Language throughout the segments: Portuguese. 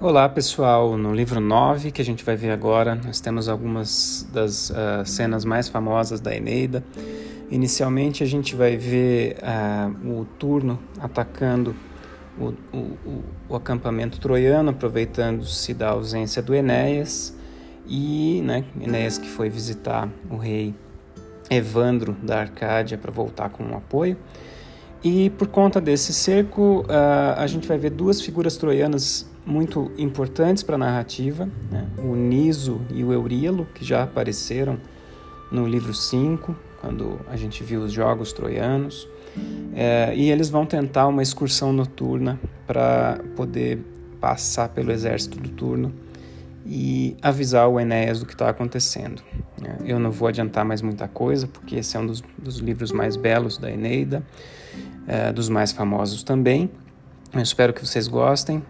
Olá pessoal, no livro 9 que a gente vai ver agora, nós temos algumas das uh, cenas mais famosas da Eneida. Inicialmente a gente vai ver uh, o turno atacando o, o, o, acampamento troiano, aproveitando-se da ausência do Enéas, e né, Enéas que foi visitar o rei Evandro da Arcádia para voltar com um apoio. E por conta desse cerco, uh, a gente vai ver duas figuras troianas muito importantes para a narrativa, né? o Niso e o Euríalo, que já apareceram no livro 5, quando a gente viu os jogos troianos. É, e eles vão tentar uma excursão noturna para poder passar pelo exército do turno e avisar o Enéas do que está acontecendo. É, eu não vou adiantar mais muita coisa, porque esse é um dos, dos livros mais belos da Eneida, é, dos mais famosos também. Eu espero que vocês gostem uh,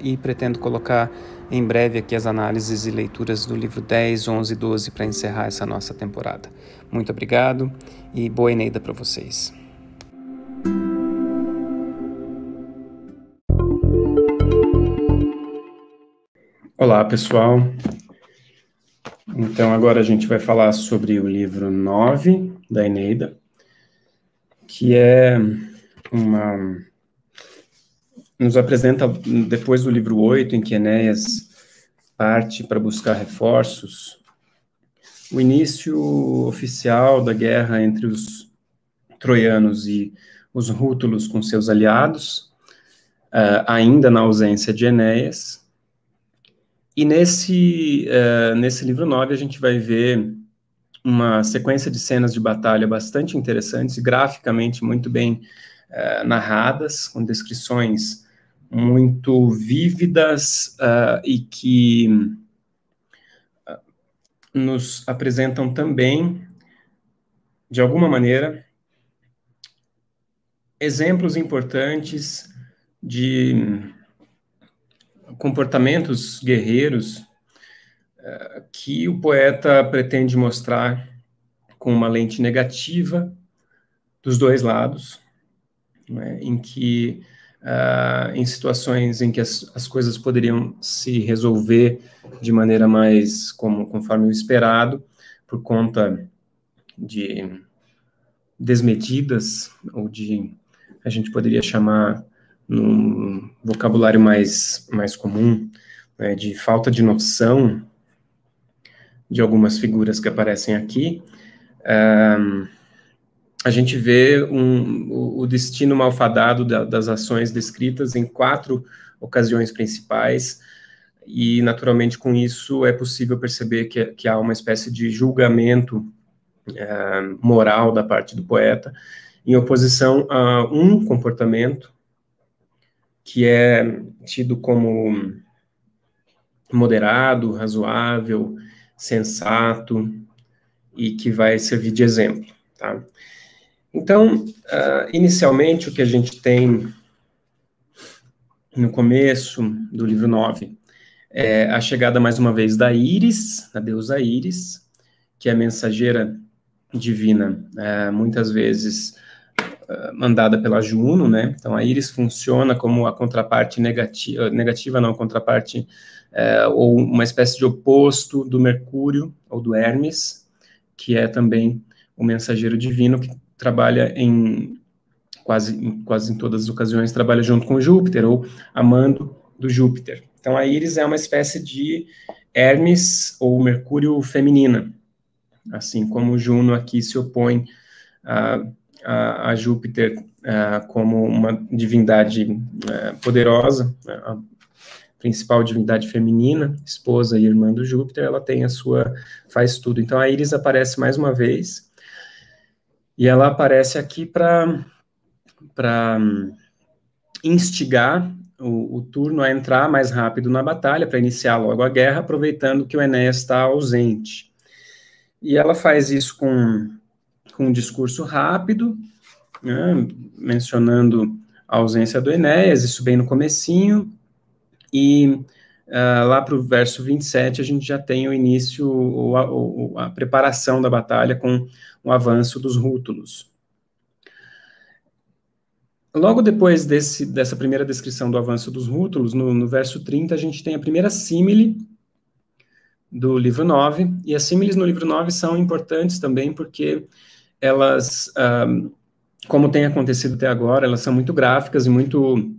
e pretendo colocar em breve aqui as análises e leituras do livro 10, 11 e 12 para encerrar essa nossa temporada. Muito obrigado e boa Eneida para vocês. Olá, pessoal. Então, agora a gente vai falar sobre o livro 9 da Eneida, que é uma nos apresenta, depois do livro 8, em que Enéas parte para buscar reforços, o início oficial da guerra entre os troianos e os rútulos com seus aliados, uh, ainda na ausência de Enéas. E nesse, uh, nesse livro 9 a gente vai ver uma sequência de cenas de batalha bastante interessantes e graficamente muito bem uh, narradas, com descrições muito vívidas uh, e que uh, nos apresentam também, de alguma maneira, exemplos importantes de comportamentos guerreiros uh, que o poeta pretende mostrar com uma lente negativa dos dois lados, né, em que uh, em situações em que as, as coisas poderiam se resolver de maneira mais como conforme o esperado, por conta de desmedidas ou de a gente poderia chamar num vocabulário mais mais comum né, de falta de noção de algumas figuras que aparecem aqui. Um, a gente vê um, o, destino malfadado da, das ações descritas em quatro ocasiões principais, e naturalmente com isso é possível perceber que, que há uma espécie de julgamento é, moral da parte do poeta, em oposição a um comportamento que é tido como moderado, razoável, sensato e que vai servir de exemplo, tá? Então, uh, inicialmente, o que a gente tem no começo do livro 9 é a chegada, mais uma vez, da Íris, a deusa Íris, que é a mensageira divina, é, muitas vezes uh, mandada pela Juno, né? Então, a Íris funciona como a contraparte negativa, negativa não, a contraparte, é, ou uma espécie de oposto do Mercúrio, ou do Hermes, que é também o mensageiro divino, que trabalha em quase, em quase em todas as ocasiões, trabalha junto com Júpiter, ou amando do Júpiter. Então, a Íris é uma espécie de Hermes ou Mercúrio feminina, assim como Juno aqui se opõe a, a, a Júpiter a, como uma divindade é, poderosa, a principal divindade feminina, esposa e irmã do Júpiter, ela tem a sua, faz tudo. Então, a Íris aparece mais uma vez, e ela aparece aqui para instigar o, o, turno a entrar mais rápido na batalha, para iniciar logo a guerra, aproveitando que o Enéas está ausente. E ela faz isso com, com um discurso rápido, né, mencionando a ausência do Enéas, isso bem no comecinho, e uh, lá para o verso 27 a gente já tem o início, o, a, a preparação da batalha com o avanço dos rútulos. logo depois desse, dessa primeira descrição do avanço dos rútulos, no, no verso 30, a gente tem a primeira símile do livro 9, e as símiles no livro 9 são importantes também porque elas, um, como tem acontecido até agora, elas são muito gráficas e muito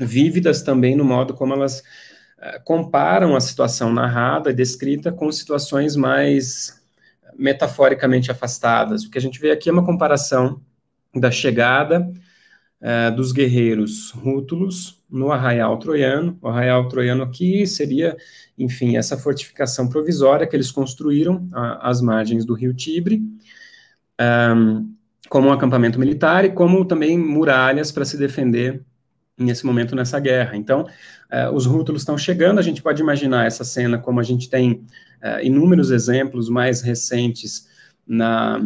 vívidas também no modo como elas comparam a situação narrada e descrita com situações mais metaforicamente afastadas. O que a gente vê aqui é uma comparação da chegada uh, dos guerreiros rútulos no arraial troiano. O arraial troiano aqui seria, enfim, essa fortificação provisória que eles construíram às margens do rio Tibre, um, como um acampamento militar e como também muralhas para se defender nesse momento nessa guerra. Então, uh, os rútulos estão chegando, a gente pode imaginar essa cena como a gente tem uh, inúmeros exemplos mais recentes na,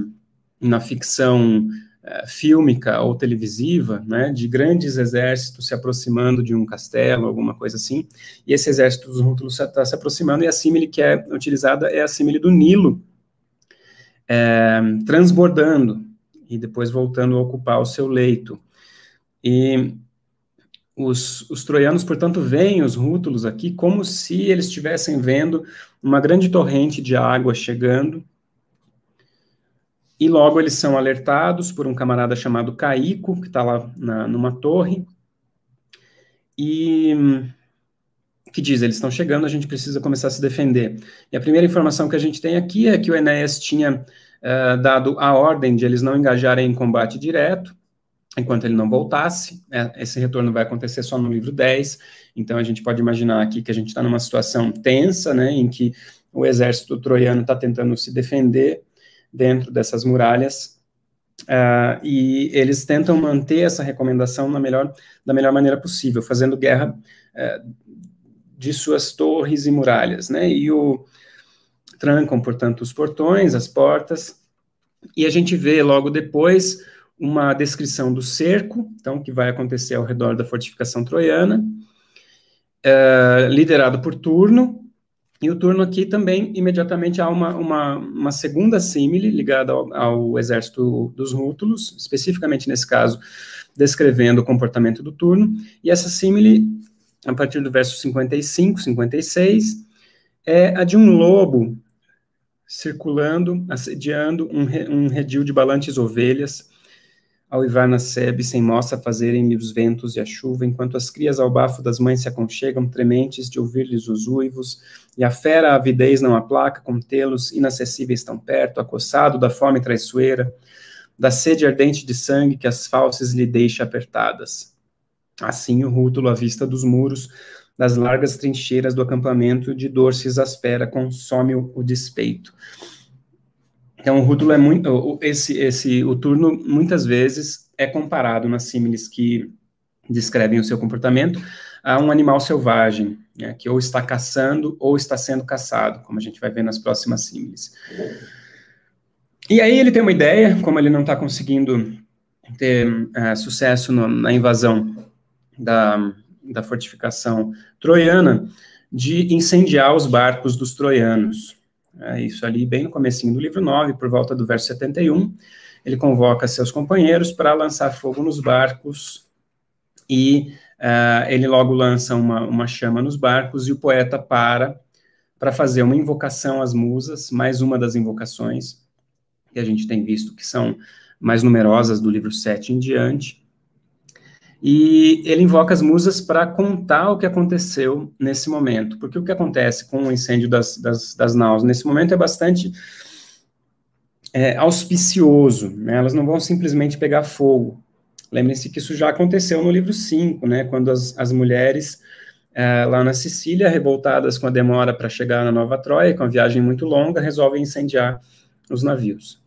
na ficção uh, fílmica ou televisiva, né, de grandes exércitos se aproximando de um castelo, alguma coisa assim, e esse exército dos rútulos está se aproximando, e a símile que é utilizada é a símile do Nilo, é, transbordando, e depois voltando a ocupar o seu leito. E os, os, troianos, portanto, veem os rútulos aqui como se eles estivessem vendo uma grande torrente de água chegando. E logo eles são alertados por um camarada chamado Caico, que está lá na, numa torre, e que diz: eles estão chegando, a gente precisa começar a se defender. E a primeira informação que a gente tem aqui é que o Enéas tinha uh, dado a ordem de eles não engajarem em combate direto, enquanto ele não voltasse. É, esse retorno vai acontecer só no livro 10, então a gente pode imaginar aqui que a gente está numa situação tensa, né, em que o exército troiano está tentando se defender dentro dessas muralhas, uh, e eles tentam manter essa recomendação na melhor, da melhor maneira possível, fazendo guerra uh, de suas torres e muralhas, né, e o trancam, portanto, os portões, as portas, e a gente vê logo depois uma descrição do cerco, então, que vai acontecer ao redor da fortificação troiana, é, liderado por Turno, e o Turno aqui também, imediatamente, há uma, uma, uma segunda símile ligada ao, ao, exército dos Rútulos, especificamente nesse caso, descrevendo o comportamento do Turno, e essa símile, a partir do verso 55, 56, é a de um lobo circulando, assediando um, um redil de balantes ovelhas, ao uivar na sebe, sem moça fazerem-lhe os ventos e a chuva, enquanto as crias ao bafo das mães se aconchegam, trementes de ouvir-lhes os uivos, e a fera avidez não aplaca, com tê-los inacessíveis tão perto, acossado da fome traiçoeira, da sede ardente de sangue que as falsas lhe deixa apertadas. Assim o rútulo à vista dos muros, das largas trincheiras do acampamento, de dor se exaspera, consome o despeito. Então, o rútulo é muito. Esse, esse, o turno, muitas vezes, é comparado nas símiles que descrevem o seu comportamento a um animal selvagem, né, que ou está caçando ou está sendo caçado, como a gente vai ver nas próximas símiles. E aí ele tem uma ideia, como ele não está conseguindo ter uh, sucesso no, na invasão da, da fortificação troiana, de incendiar os barcos dos troianos. É isso ali, bem no comecinho do livro 9, por volta do verso 71, ele convoca seus companheiros para lançar fogo nos barcos e uh, ele logo lança uma, uma chama nos barcos e o poeta para para fazer uma invocação às musas, mais uma das invocações que a gente tem visto que são mais numerosas do livro 7 em diante, e ele invoca as musas para contar o que aconteceu nesse momento. Porque o que acontece com o incêndio das, das, das naus nesse momento é bastante é, auspicioso. Né? Elas não vão simplesmente pegar fogo. Lembrem-se que isso já aconteceu no livro 5, né? quando as, as mulheres é, lá na Sicília, revoltadas com a demora para chegar na Nova Troia, com a viagem muito longa, resolvem incendiar os navios.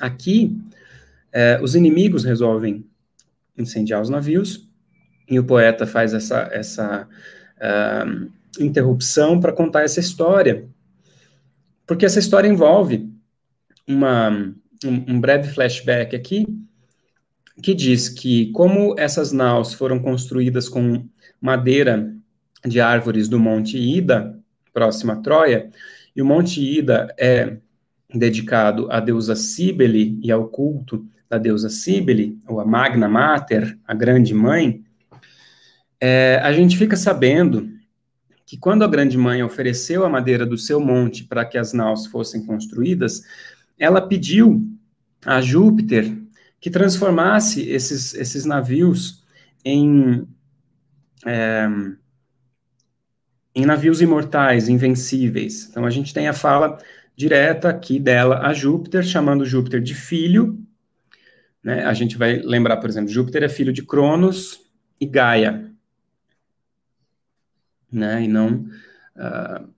Aqui, é, os inimigos resolvem incendiar os navios, e o poeta faz essa, essa uh, interrupção para contar essa história, porque essa história envolve uma, um, um breve flashback aqui, que diz que como essas naus foram construídas com madeira de árvores do Monte Ida, próxima a Troia, e o Monte Ida é dedicado à deusa Cíbele e ao culto da deusa Cíbele, ou a Magna Mater, a grande mãe, é, a gente fica sabendo que quando a grande mãe ofereceu a madeira do seu monte para que as naus fossem construídas, ela pediu a Júpiter que transformasse esses, esses navios em, é, em navios imortais, invencíveis. Então a gente tem a fala direta aqui dela a Júpiter, chamando Júpiter de filho. Né? A gente vai lembrar, por exemplo, Júpiter é filho de Cronos e Gaia. Né? E não, uh,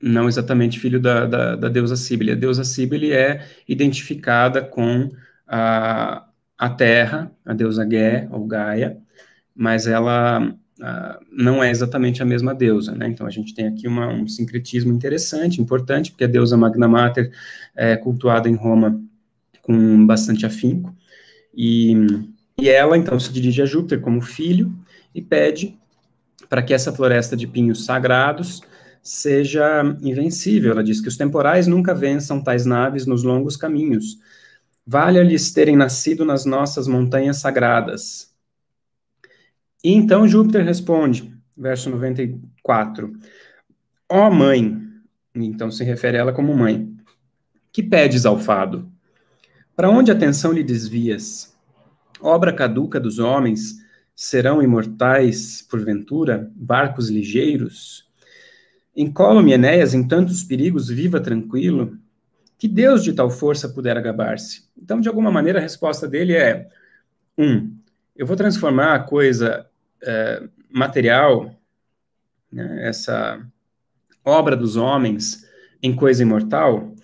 não exatamente filho da, da, da deusa Cíbele. A deusa Cíbele é identificada com a, a Terra, a deusa Gé, ou Gaia, mas ela Uh, não é exatamente a mesma deusa, né? Então a gente tem aqui uma, um sincretismo interessante, importante, porque a deusa Magna Mater é cultuada em Roma com bastante afinco, e, e ela então se dirige a Júpiter como filho e pede para que essa floresta de pinhos sagrados seja invencível. Ela diz que os temporais nunca vençam tais naves nos longos caminhos. Valha-lhes terem nascido nas nossas montanhas sagradas, e então Júpiter responde, verso 94, ó oh mãe, então se refere a ela como mãe, que pedes ao fado? Para onde a atenção lhe desvias? Obra caduca dos homens, serão imortais, porventura, barcos ligeiros? Encolo-me, Enéas, em tantos perigos, viva tranquilo? Que Deus de tal força pudera gabar-se? Então, de alguma maneira, a resposta dele é: um, eu vou transformar a coisa é, material, né, essa obra dos homens em coisa imortal,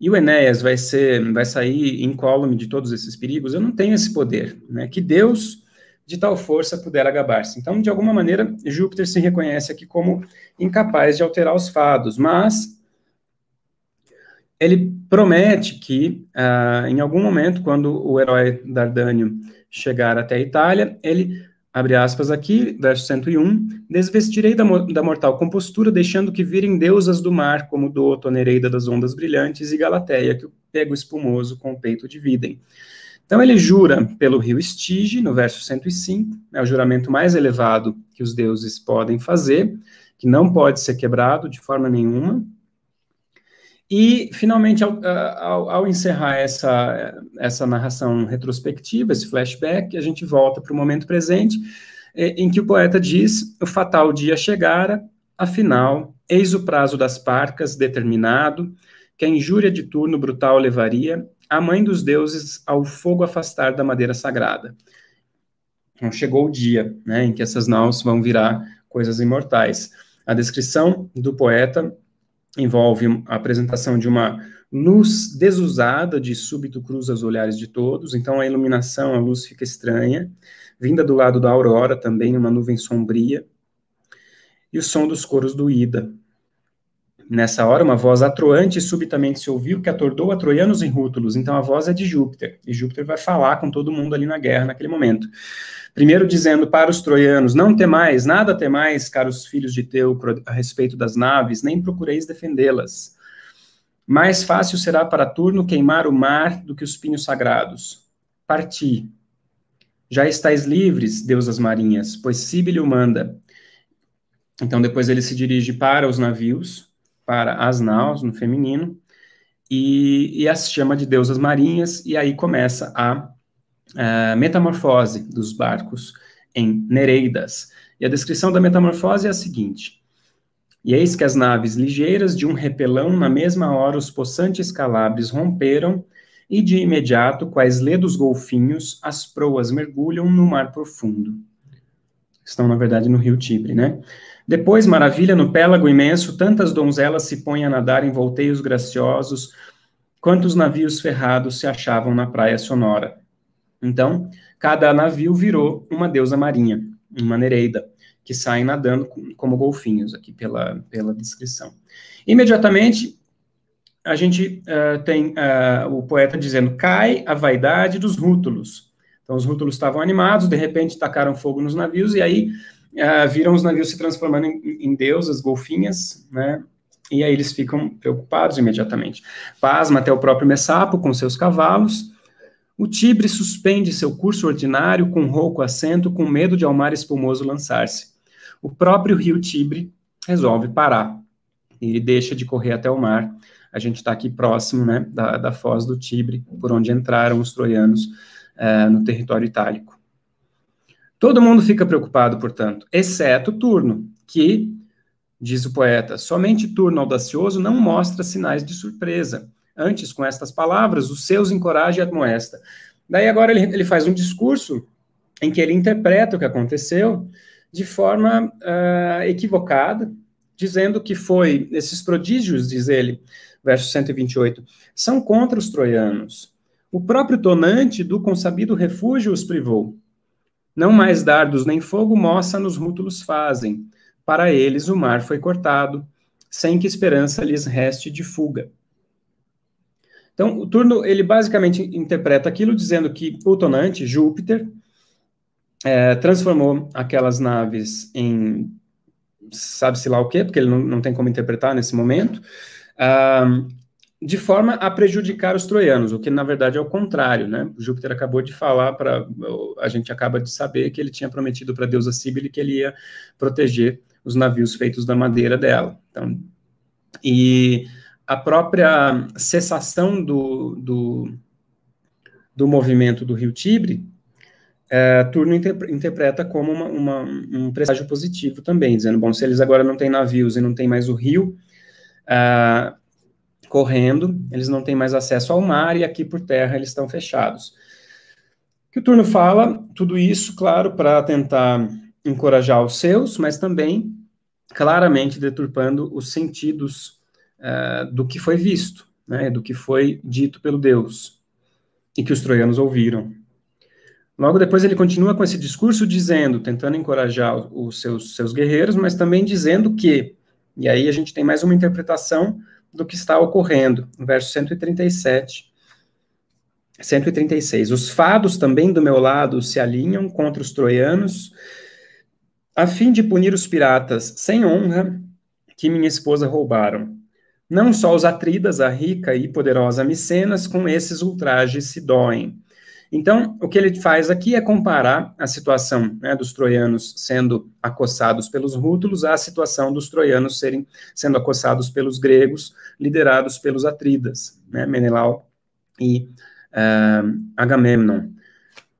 e o Enéas vai ser, vai sair incólume de todos esses perigos, eu não tenho esse poder, né? Que Deus de tal força pudera gabar-se. Então, de alguma maneira, Júpiter se reconhece aqui como incapaz de alterar os fados, mas ele promete que, uh, em algum momento, quando o herói Dardânio chegar até a Itália, ele abre aspas aqui, verso 101, desvestirei da, da mortal compostura, deixando que virem deusas do mar, como Doto, a Nereida das ondas brilhantes, e Galateia, que o espumoso com o peito dividem. Então ele jura pelo rio Estige, no verso 105, é o juramento mais elevado que os deuses podem fazer, que não pode ser quebrado de forma nenhuma, e, finalmente, ao, ao, ao, encerrar essa, essa narração retrospectiva, esse flashback, a gente volta para o momento presente, em que o poeta diz: O fatal dia chegara, afinal, eis o prazo das parcas determinado, que a injúria de turno brutal levaria a mãe dos deuses ao fogo afastar da madeira sagrada. Então, chegou o dia né, em que essas naus vão virar coisas imortais. A descrição do poeta envolve a apresentação de uma luz desusada de súbito cruza os olhares de todos, então a iluminação, a luz fica estranha, vinda do lado da aurora também, uma nuvem sombria, e o som dos coros do Ida. Nessa hora, uma voz atroante subitamente se ouviu que atordou a troianos em rútulos, então a voz é de Júpiter, e Júpiter vai falar com todo mundo ali na guerra naquele momento. Primeiro dizendo para os troianos, não temais, nada temais, caros filhos de Teu, a respeito das naves, nem procureis defendê-las. Mais fácil será para Turno queimar o mar do que os pinhos sagrados. Parti. Já estáis livres, deusas marinhas, pois Cíbele o manda. Então depois ele se dirige para os navios, para as naus, no feminino, e, e as chama de deusas marinhas, e aí começa a uh, metamorfose dos barcos em Nereidas. E a descrição da metamorfose é a seguinte: E eis que as naves ligeiras de um repelão, na mesma hora os possantes calabres romperam, e de imediato, quais ledos golfinhos, as proas mergulham no mar profundo. Estão, na verdade, no rio Tibre, né? Depois, maravilha, no pélago imenso, tantas donzelas se põem a nadar em volteios graciosos, quantos navios ferrados se achavam na praia sonora. Então, cada navio virou uma deusa marinha, uma nereida, que saem nadando como golfinhos, aqui pela, pela descrição. Imediatamente, a gente uh, tem uh, o poeta dizendo: cai a vaidade dos rútulos. Então, os rútulos estavam animados, de repente tacaram fogo nos navios, e aí uh, viram os navios se transformando em, em deusas, golfinhas, né? E aí eles ficam preocupados imediatamente. Pasma até o próprio Messapo com seus cavalos, O Tibre suspende seu curso ordinário com rouco assento, com medo de ao mar espumoso lançar-se. O próprio rio Tibre resolve parar. Ele deixa de correr até o mar. A gente está aqui próximo né, da, da foz do Tibre, por onde entraram os troianos uh, no território itálico. Todo mundo fica preocupado, portanto, exceto Turno, que, diz o poeta, somente Turno audacioso não mostra sinais de surpresa. Antes, com estas palavras, os seus encoraja e admoesta. Daí agora ele, ele faz um discurso em que ele interpreta o que aconteceu de forma uh, equivocada, dizendo que foi esses prodígios, diz ele, verso 128, são contra os troianos. O próprio tonante do consabido refúgio os privou. Não mais dardos nem fogo moça nos rútulos fazem. Para eles o mar foi cortado, sem que esperança lhes reste de fuga. Então, o turno, ele basicamente interpreta aquilo dizendo que o tonante, Júpiter, é, transformou aquelas naves em sabe-se lá o quê, porque ele não, não tem como interpretar nesse momento, uh, de forma a prejudicar os troianos, o que na verdade é o contrário, né? Júpiter acabou de falar para a gente acaba de saber que ele tinha prometido para a deusa Cíbele que ele ia proteger os navios feitos da madeira dela. Então, e a própria cessação do, do, do movimento do rio Tibre, é, Turno interpreta como uma, uma, um presságio positivo também, dizendo, bom, se eles agora não têm navios e não tem mais o rio, uh, correndo, eles não têm mais acesso ao mar e aqui por terra eles estão fechados. Que o turno fala tudo isso, claro, para tentar encorajar os seus, mas também claramente deturpando os sentidos uh, do que foi visto, né, do que foi dito pelo Deus e que os troianos ouviram. Logo depois ele continua com esse discurso dizendo, tentando encorajar os seus, seus guerreiros, mas também dizendo que, e aí a gente tem mais uma interpretação do que está ocorrendo, verso 137. 136. Os fados também do meu lado se alinham contra os troianos, a fim de punir os piratas sem honra que minha esposa roubaram. Não só os atridas, a rica e poderosa Micenas, com esses ultrajes se doem. Então, o que ele faz aqui é comparar a situação né, dos troianos sendo acossados pelos rútulos à situação dos troianos serem sendo acossados pelos gregos, liderados pelos atridas, né, Menelau e uh, Agamemnon.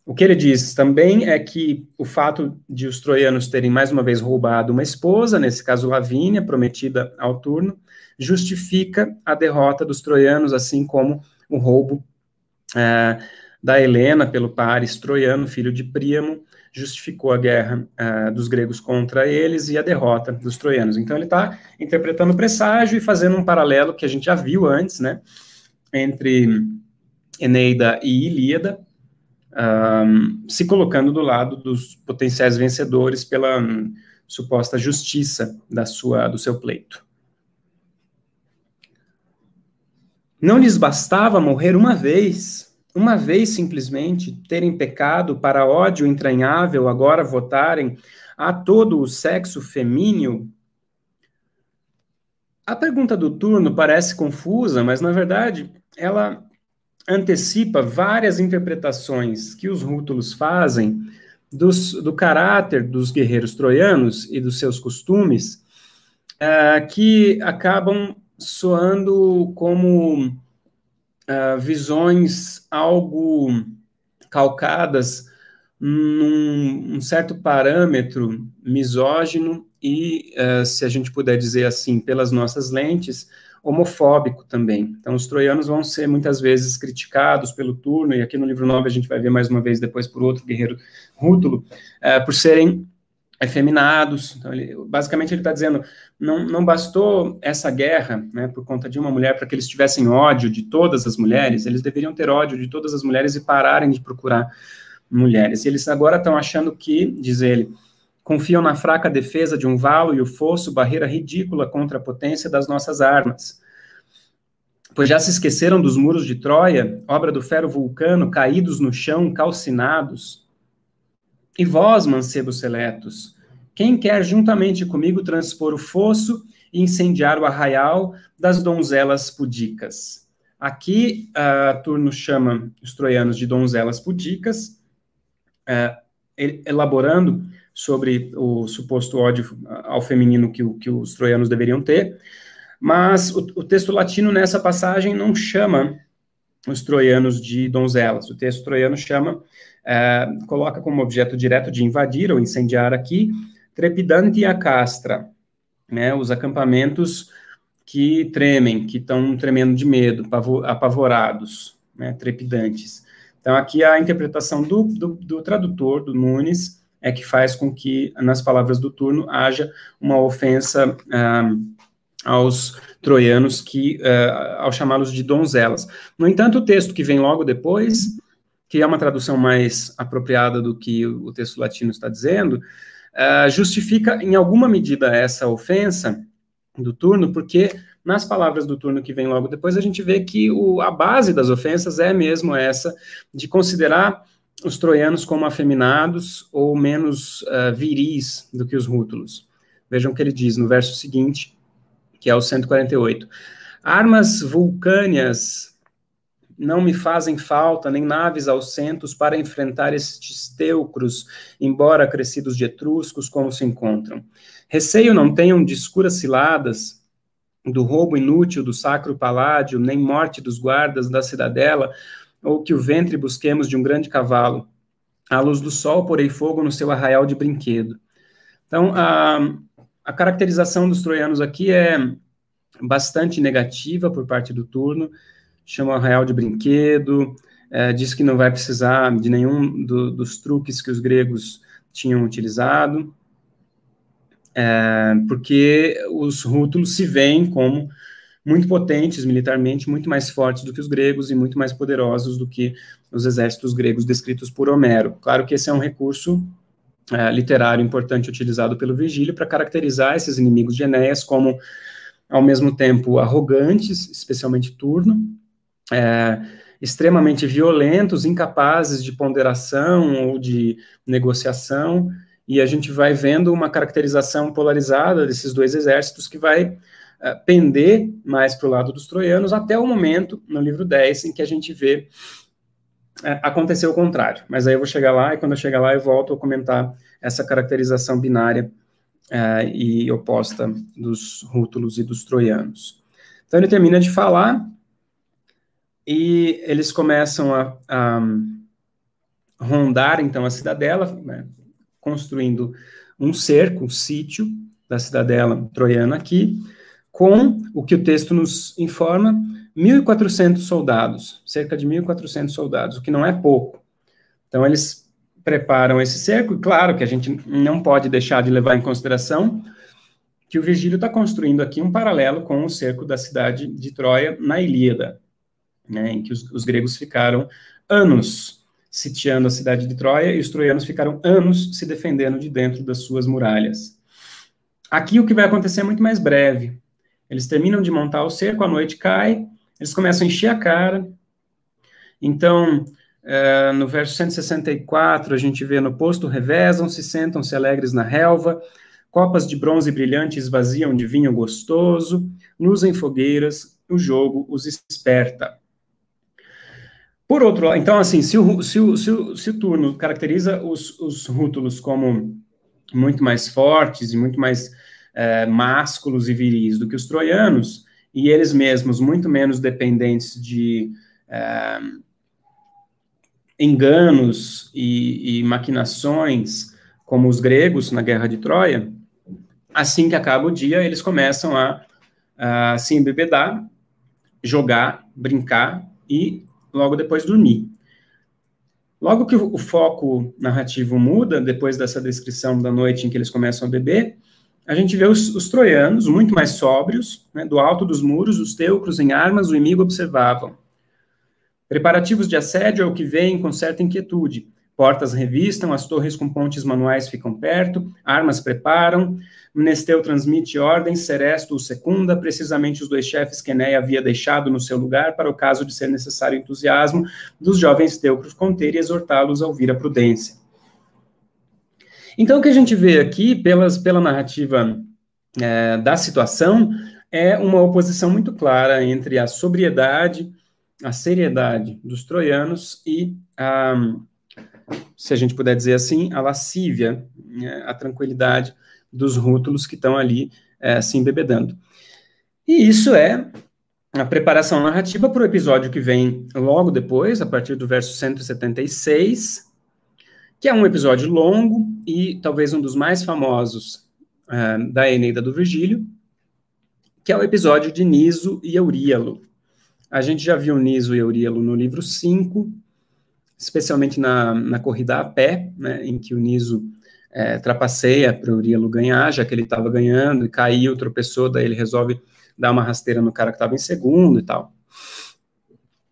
O que ele diz também é que o fato de os troianos terem mais uma vez roubado uma esposa, nesse caso Lavínia, prometida ao turno, justifica a derrota dos troianos, assim como o roubo uh, da Helena pelo Paris troiano, filho de Príamo, justificou a guerra uh, dos gregos contra eles e a derrota dos troianos. Então ele está interpretando o presságio e fazendo um paralelo que a gente já viu antes, né, entre Eneida e Ilíada, um, se colocando do lado dos potenciais vencedores pela um, suposta justiça da sua do seu pleito. Não lhes bastava morrer uma vez uma vez simplesmente terem pecado para ódio entranhável, agora votarem a todo o sexo femíneo? A pergunta do turno parece confusa, mas na verdade ela antecipa várias interpretações que os rútulos fazem dos, do caráter dos guerreiros troianos e dos seus costumes, uh, que acabam soando como uh, visões algo calcadas num um certo parâmetro misógino e, uh, se a gente puder dizer assim, pelas nossas lentes, homofóbico também. Então, os troianos vão ser muitas vezes criticados pelo turno, e aqui no livro 9 a gente vai ver mais uma vez depois por outro guerreiro Rútulo, uh, por serem efeminados. Então, ele, basicamente, ele está dizendo: não, não bastou essa guerra né, por conta de uma mulher para que eles tivessem ódio de todas as mulheres, eles deveriam ter ódio de todas as mulheres e pararem de procurar mulheres. E eles agora estão achando que, diz ele, confiam na fraca defesa de um valo e o fosso, barreira ridícula contra a potência das nossas armas. Pois já se esqueceram dos muros de Troia, obra do fero vulcano, caídos no chão, calcinados e vós, mancebos seletos, quem quer juntamente comigo transpor o fosso e incendiar o arraial das donzelas pudicas? Aqui, uh, Turno chama os troianos de donzelas pudicas, uh, elaborando sobre o suposto ódio ao feminino que, que os troianos deveriam ter, mas o, o, texto latino nessa passagem não chama os troianos de donzelas. O texto troiano chama, uh, coloca como objeto direto de invadir ou incendiar aqui, trepidante a castra, né, os acampamentos que tremem, que estão tremendo de medo, apavorados, né, trepidantes. Então, aqui a interpretação do, do, do, tradutor, do Nunes, é que faz com que, nas palavras do turno, haja uma ofensa ah, aos troianos, que, ah, ao chamá-los de donzelas. No entanto, o texto que vem logo depois, que é uma tradução mais apropriada do que o texto latino está dizendo, ah, justifica, em alguma medida, essa ofensa, do turno, porque nas palavras do turno que vem logo depois, a gente vê que o, a base das ofensas é mesmo essa, de considerar os troianos como afeminados ou menos uh, viris do que os rútulos. Vejam o que ele diz no verso seguinte, que é o 148. Armas vulcâneas não me fazem falta, nem naves aos centos para enfrentar estes teucros, embora crescidos de etruscos, como se encontram. Receio não tenham de escuras ciladas, do roubo inútil do sacro paládio, nem morte dos guardas da cidadela, ou que o ventre busquemos de um grande cavalo. À luz do sol, porei fogo no seu arraial de brinquedo. Então, a, a caracterização dos troianos aqui é bastante negativa por parte do turno, chama o arraial de brinquedo, é, diz que não vai precisar de nenhum do, dos truques que os gregos tinham utilizado, é, porque os rútulos se veem como muito potentes militarmente, muito mais fortes do que os gregos e muito mais poderosos do que os exércitos gregos descritos por Homero. Claro que esse é um recurso é, literário importante utilizado pelo Virgílio para caracterizar esses inimigos de Enéas como, ao mesmo tempo, arrogantes, especialmente Turno, é, extremamente violentos, incapazes de ponderação ou de negociação, e a gente vai vendo uma caracterização polarizada desses dois exércitos que vai uh, pender mais para o lado dos troianos, até o momento, no livro 10, em que a gente vê uh, acontecer o contrário. Mas aí eu vou chegar lá, e quando eu chegar lá eu volto a comentar essa caracterização binária uh, e oposta dos rútulos e dos troianos. Então ele termina de falar, e eles começam a, a rondar, então, a cidadela, né, construindo um cerco, um sítio da cidadela troiana aqui, com o que o texto nos informa, 1.400 soldados, cerca de 1.400 soldados, o que não é pouco. Então, eles preparam esse cerco, e claro que a gente não pode deixar de levar em consideração que o Virgílio está construindo aqui um paralelo com o cerco da cidade de Troia na Ilíada, né, em que os, os gregos ficaram anos sitiando a cidade de Troia, e os troianos ficaram anos se defendendo de dentro das suas muralhas. Aqui o que vai acontecer é muito mais breve. Eles terminam de montar o cerco, a noite cai, eles começam a encher a cara. Então, é, no verso 164, a gente vê no posto revezam-se, sentam-se alegres na relva, copas de bronze brilhante esvaziam de vinho gostoso, luzem fogueiras, o jogo os esperta. Por outro lado, então, assim, se o, se o, se o, se o turno caracteriza os, os rútulos como muito mais fortes e muito mais é, másculos e viris do que os troianos, e eles mesmos muito menos dependentes de é, enganos e, e, maquinações como os gregos na Guerra de Troia, assim que acaba o dia, eles começam a, a se embebedar, jogar, brincar e logo depois dormir. Logo que o foco narrativo muda, depois dessa descrição da noite em que eles começam a beber, a gente vê os, os troianos, muito mais sóbrios, né, do alto dos muros, os teucros em armas, o inimigo observavam. Preparativos de assédio é o que veem com certa inquietude. Portas revistam, as torres com pontes manuais ficam perto, armas preparam, Mnesteu transmite ordens, Seresto o secunda, precisamente os dois chefes que Enéia havia deixado no seu lugar para o caso de ser necessário entusiasmo dos jovens teucros conter e exortá-los a ouvir a prudência. Então, o que a gente vê aqui, pelas, pela narrativa é, da situação, é uma oposição muito clara entre a sobriedade a seriedade dos troianos e a, se a gente puder dizer assim, a lascívia, né, a tranquilidade dos rútulos que estão ali é, se embebedando. E isso é a preparação narrativa para o episódio que vem logo depois, a partir do verso 176, que é um episódio longo e talvez um dos mais famosos uh, da Eneida do Virgílio, que é o episódio de Niso e Euríalo. A gente já viu Niso e Euríalo no livro 5, especialmente na, na corrida a pé, né, em que o Niso é, trapaceia para o Euríalo ganhar, já que ele estava ganhando, e caiu, tropeçou, daí ele resolve dar uma rasteira no cara que estava em segundo e tal.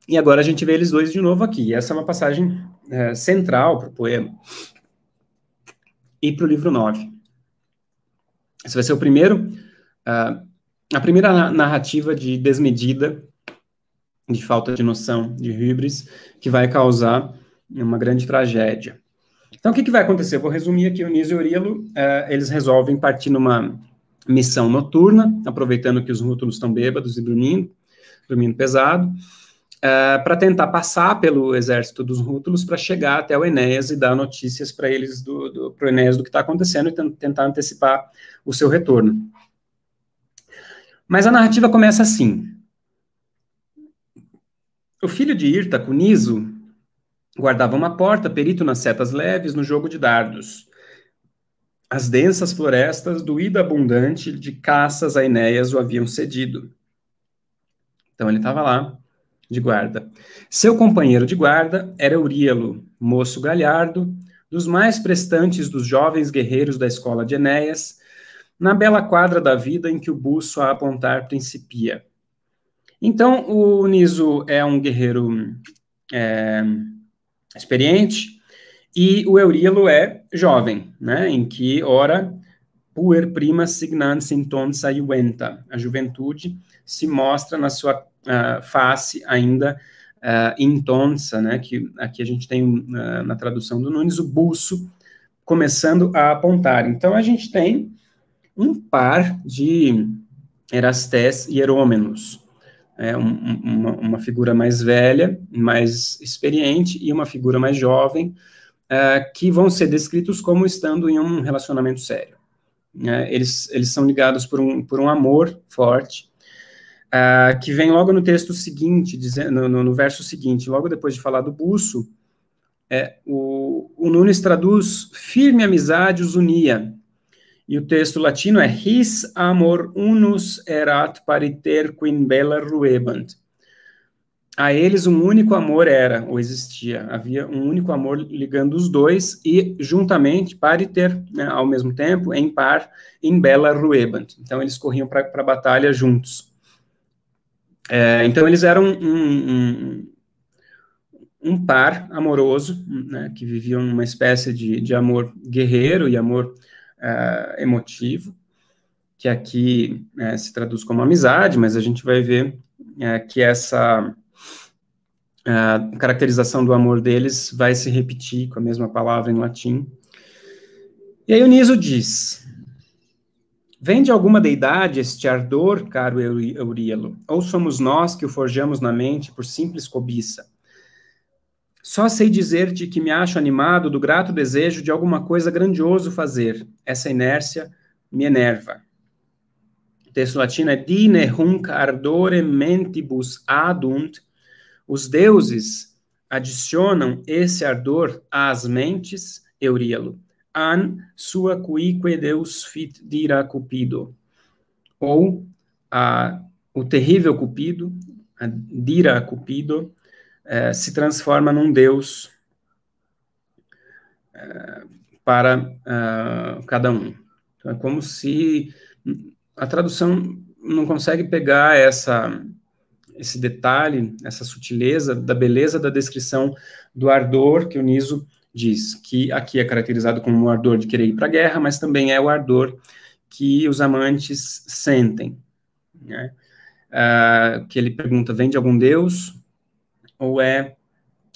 E agora a gente vê eles dois de novo aqui. Essa é uma passagem é, central para o poema. E para o livro 9. Esse vai ser o primeiro, uh, a primeira narrativa de desmedida, de falta de noção, de hibris, que vai causar uma grande tragédia. Então, o que, que vai acontecer? Eu vou resumir aqui o Nísio e o Euríalo. Uh, eles resolvem partir numa missão noturna, aproveitando que os rútulos estão bêbados e dormindo, dormindo pesado, uh, para tentar passar pelo exército dos rútulos para chegar até o Enéas e dar notícias para eles do, do pro Enéas do que está acontecendo e tentar antecipar o seu retorno. Mas a narrativa começa assim. O filho de Irta, Cunizo, guardava uma porta, perito nas setas leves, no jogo de dardos as densas florestas do ida abundante de caças a Enéas o haviam cedido. Então ele estava lá, de guarda. Seu companheiro de guarda era Euríalo, moço galhardo, dos mais prestantes dos jovens guerreiros da escola de Enéas, na bela quadra da vida em que o buço a apontar principia. Então, o Niso é um guerreiro é, experiente, e o Euríalo é jovem, né, em que, ora, puer prima signans intonsa iuenta, a juventude se mostra na sua uh, face ainda uh, intonsa, né, que aqui a gente tem uh, na tradução do Nunes o buço começando a apontar. Então a gente tem um par de Erastés e Herômenos, é um, uma, uma figura mais velha, mais experiente, e uma figura mais jovem, uh, que vão ser descritos como estando em um relacionamento sério. Uh, eles, eles são ligados por um, por um amor forte, uh, que vem logo no texto seguinte, dizendo, no, no, verso seguinte, logo depois de falar do buço, é, o, o Nunes traduz firme amizade os unia, e o texto latino é his amor unus erat pariter quin bella ruebant a eles um único amor era, ou existia, havia um único amor ligando os dois, e juntamente, pariter, né, ao mesmo tempo, em par, em bela ruebant. Então, eles corriam para a batalha juntos. É, então, eles eram um, um, um par amoroso, né, que viviam uma espécie de, de amor guerreiro e amor uh, emotivo, que aqui uh, se traduz como amizade, mas a gente vai ver uh, que essa a caracterização do amor deles vai se repetir com a mesma palavra em latim. E aí o Niso diz: Vem de alguma deidade este ardor, caro Euríalo, ou somos nós que o forjamos na mente por simples cobiça? Só sei dizer-te que me acho animado do grato desejo de alguma coisa grandioso fazer. Essa inércia me enerva. O texto latino é Dine hunc ardore mentibus adunt os deuses adicionam esse ardor às mentes, Euríalo. An sua cuique deus fit dira Cupido. Ou a, o terrível Cupido, a dira Cupido, eh, se transforma num deus eh, para uh, cada um. Então, é como se a tradução não consegue pegar essa esse detalhe, essa sutileza da beleza da descrição do ardor que o Niso diz, que aqui é caracterizado como um ardor de querer ir para a guerra, mas também é o ardor que os amantes sentem. Né? Uh, que ele pergunta, vem de algum deus ou é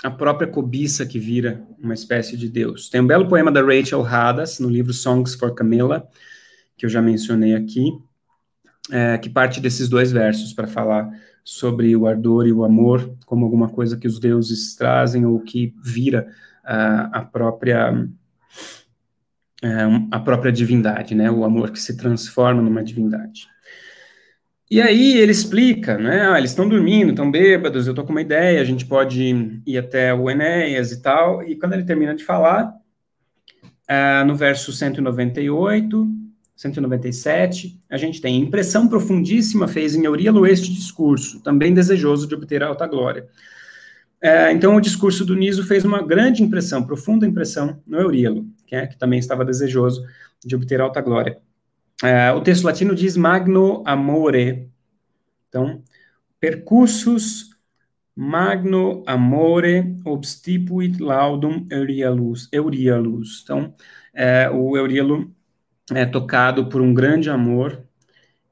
a própria cobiça que vira uma espécie de deus? Tem um belo poema da Rachel Hadas, no livro Songs for Camilla, que eu já mencionei aqui, é, que parte desses dois versos para falar sobre o ardor e o amor como alguma coisa que os deuses trazem ou que vira uh, a própria uh, a própria divindade, né? O amor que se transforma numa divindade. E aí ele explica, né? Ah, eles estão dormindo, estão bêbados, eu estou com uma ideia, a gente pode ir até o Enéas e tal. E quando ele termina de falar, uh, no verso 198, 197, a gente tem impressão profundíssima fez em Euríalo este discurso, também desejoso de obter alta glória. É, então, o discurso do Niso fez uma grande impressão, profunda impressão no Euríalo, que, é, que também estava desejoso de obter alta glória. É, o texto latino diz magno amore. Então, percussus magno amore obstipuit laudum Eurialus. Eurialus. Então, é, o Euríalo é tocado por um grande amor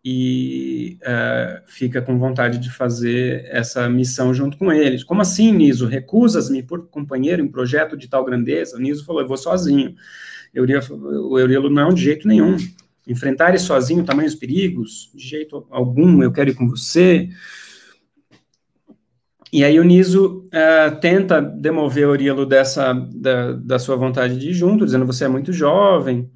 e uh, fica com vontade de fazer essa missão junto com eles. Como assim, Niso? Recusas-me por companheiro em projeto de tal grandeza? O Niso falou, eu vou sozinho. o Eurilo não, de jeito nenhum. Enfrentar sozinho tamanhos perigos? De jeito algum, eu quero ir com você. E aí o Niso uh, tenta demover o Eurilo dessa, da, da sua vontade de ir junto, dizendo, você é muito jovem,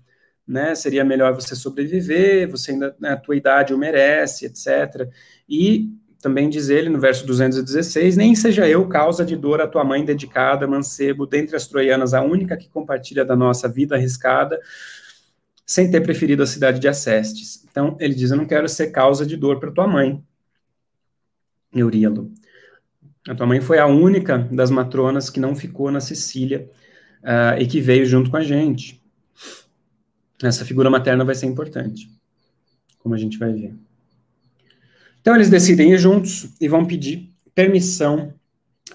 né, seria melhor você sobreviver, você ainda, né, a tua idade o merece, etc. E também diz ele no verso 216, nem seja eu causa de dor a tua mãe dedicada, mancebo, dentre as troianas, a única que compartilha da nossa vida arriscada, sem ter preferido a cidade de Acestes. Então, ele diz, eu não quero ser causa de dor para tua mãe, Euríalo. A tua mãe foi a única das matronas que não ficou na Sicília uh, e que veio junto com a gente essa figura materna vai ser importante, como a gente vai ver. Então, eles decidem ir juntos e vão pedir permissão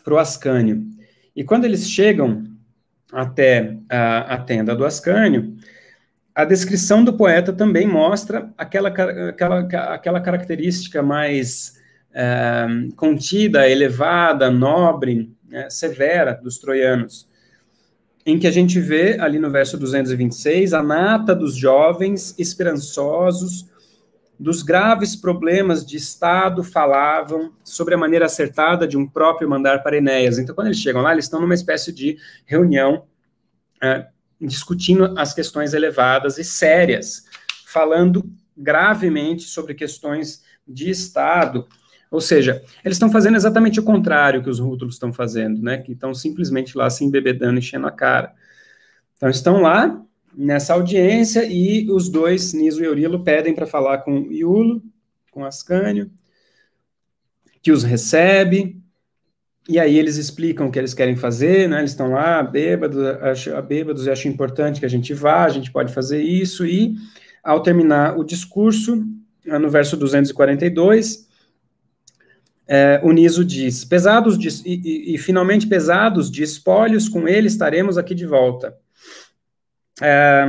para o Ascânio. E quando eles chegam até a, a, tenda do Ascânio, a descrição do poeta também mostra aquela, aquela, aquela característica mais é, contida, elevada, nobre, é, severa dos troianos em que a gente vê ali no verso 226 a nata dos jovens esperançosos dos graves problemas de Estado falavam sobre a maneira acertada de um próprio mandar para Enéas. Então, quando eles chegam lá, eles estão numa espécie de reunião é, discutindo as questões elevadas e sérias, falando gravemente sobre questões de Estado, ou seja, eles estão fazendo exatamente o contrário que os rútulos estão fazendo, né? Que estão simplesmente lá se embebedando, enchendo a cara. Então, estão lá nessa audiência e os dois, Niso e Eurilo, pedem para falar com Iulo, com Ascânio, que os recebe, e aí eles explicam o que eles querem fazer, né? Eles estão lá, bêbados, acho, bêbados, e acho importante que a gente vá, a gente pode fazer isso, e ao terminar o discurso, no verso 242, é, o Niso diz: pesados de, e, e, e, finalmente pesados de espólios, com ele estaremos aqui de volta. É,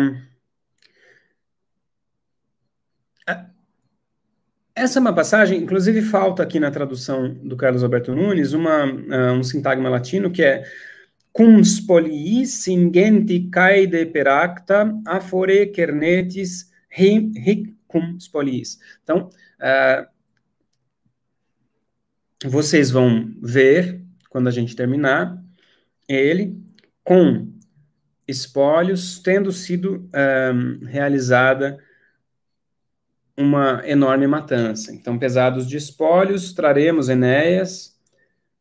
essa é uma passagem, inclusive falta aqui na tradução do Carlos Alberto Nunes uma, uh, um sintagma latino que é cum spoliis ingenti caede peracta afore kernetis hic cum spoliis. Então, uh, vocês vão ver, quando a gente terminar, ele com espólios, tendo sido um, realizada uma enorme matança. Então, pesados de espólios, traremos Enéas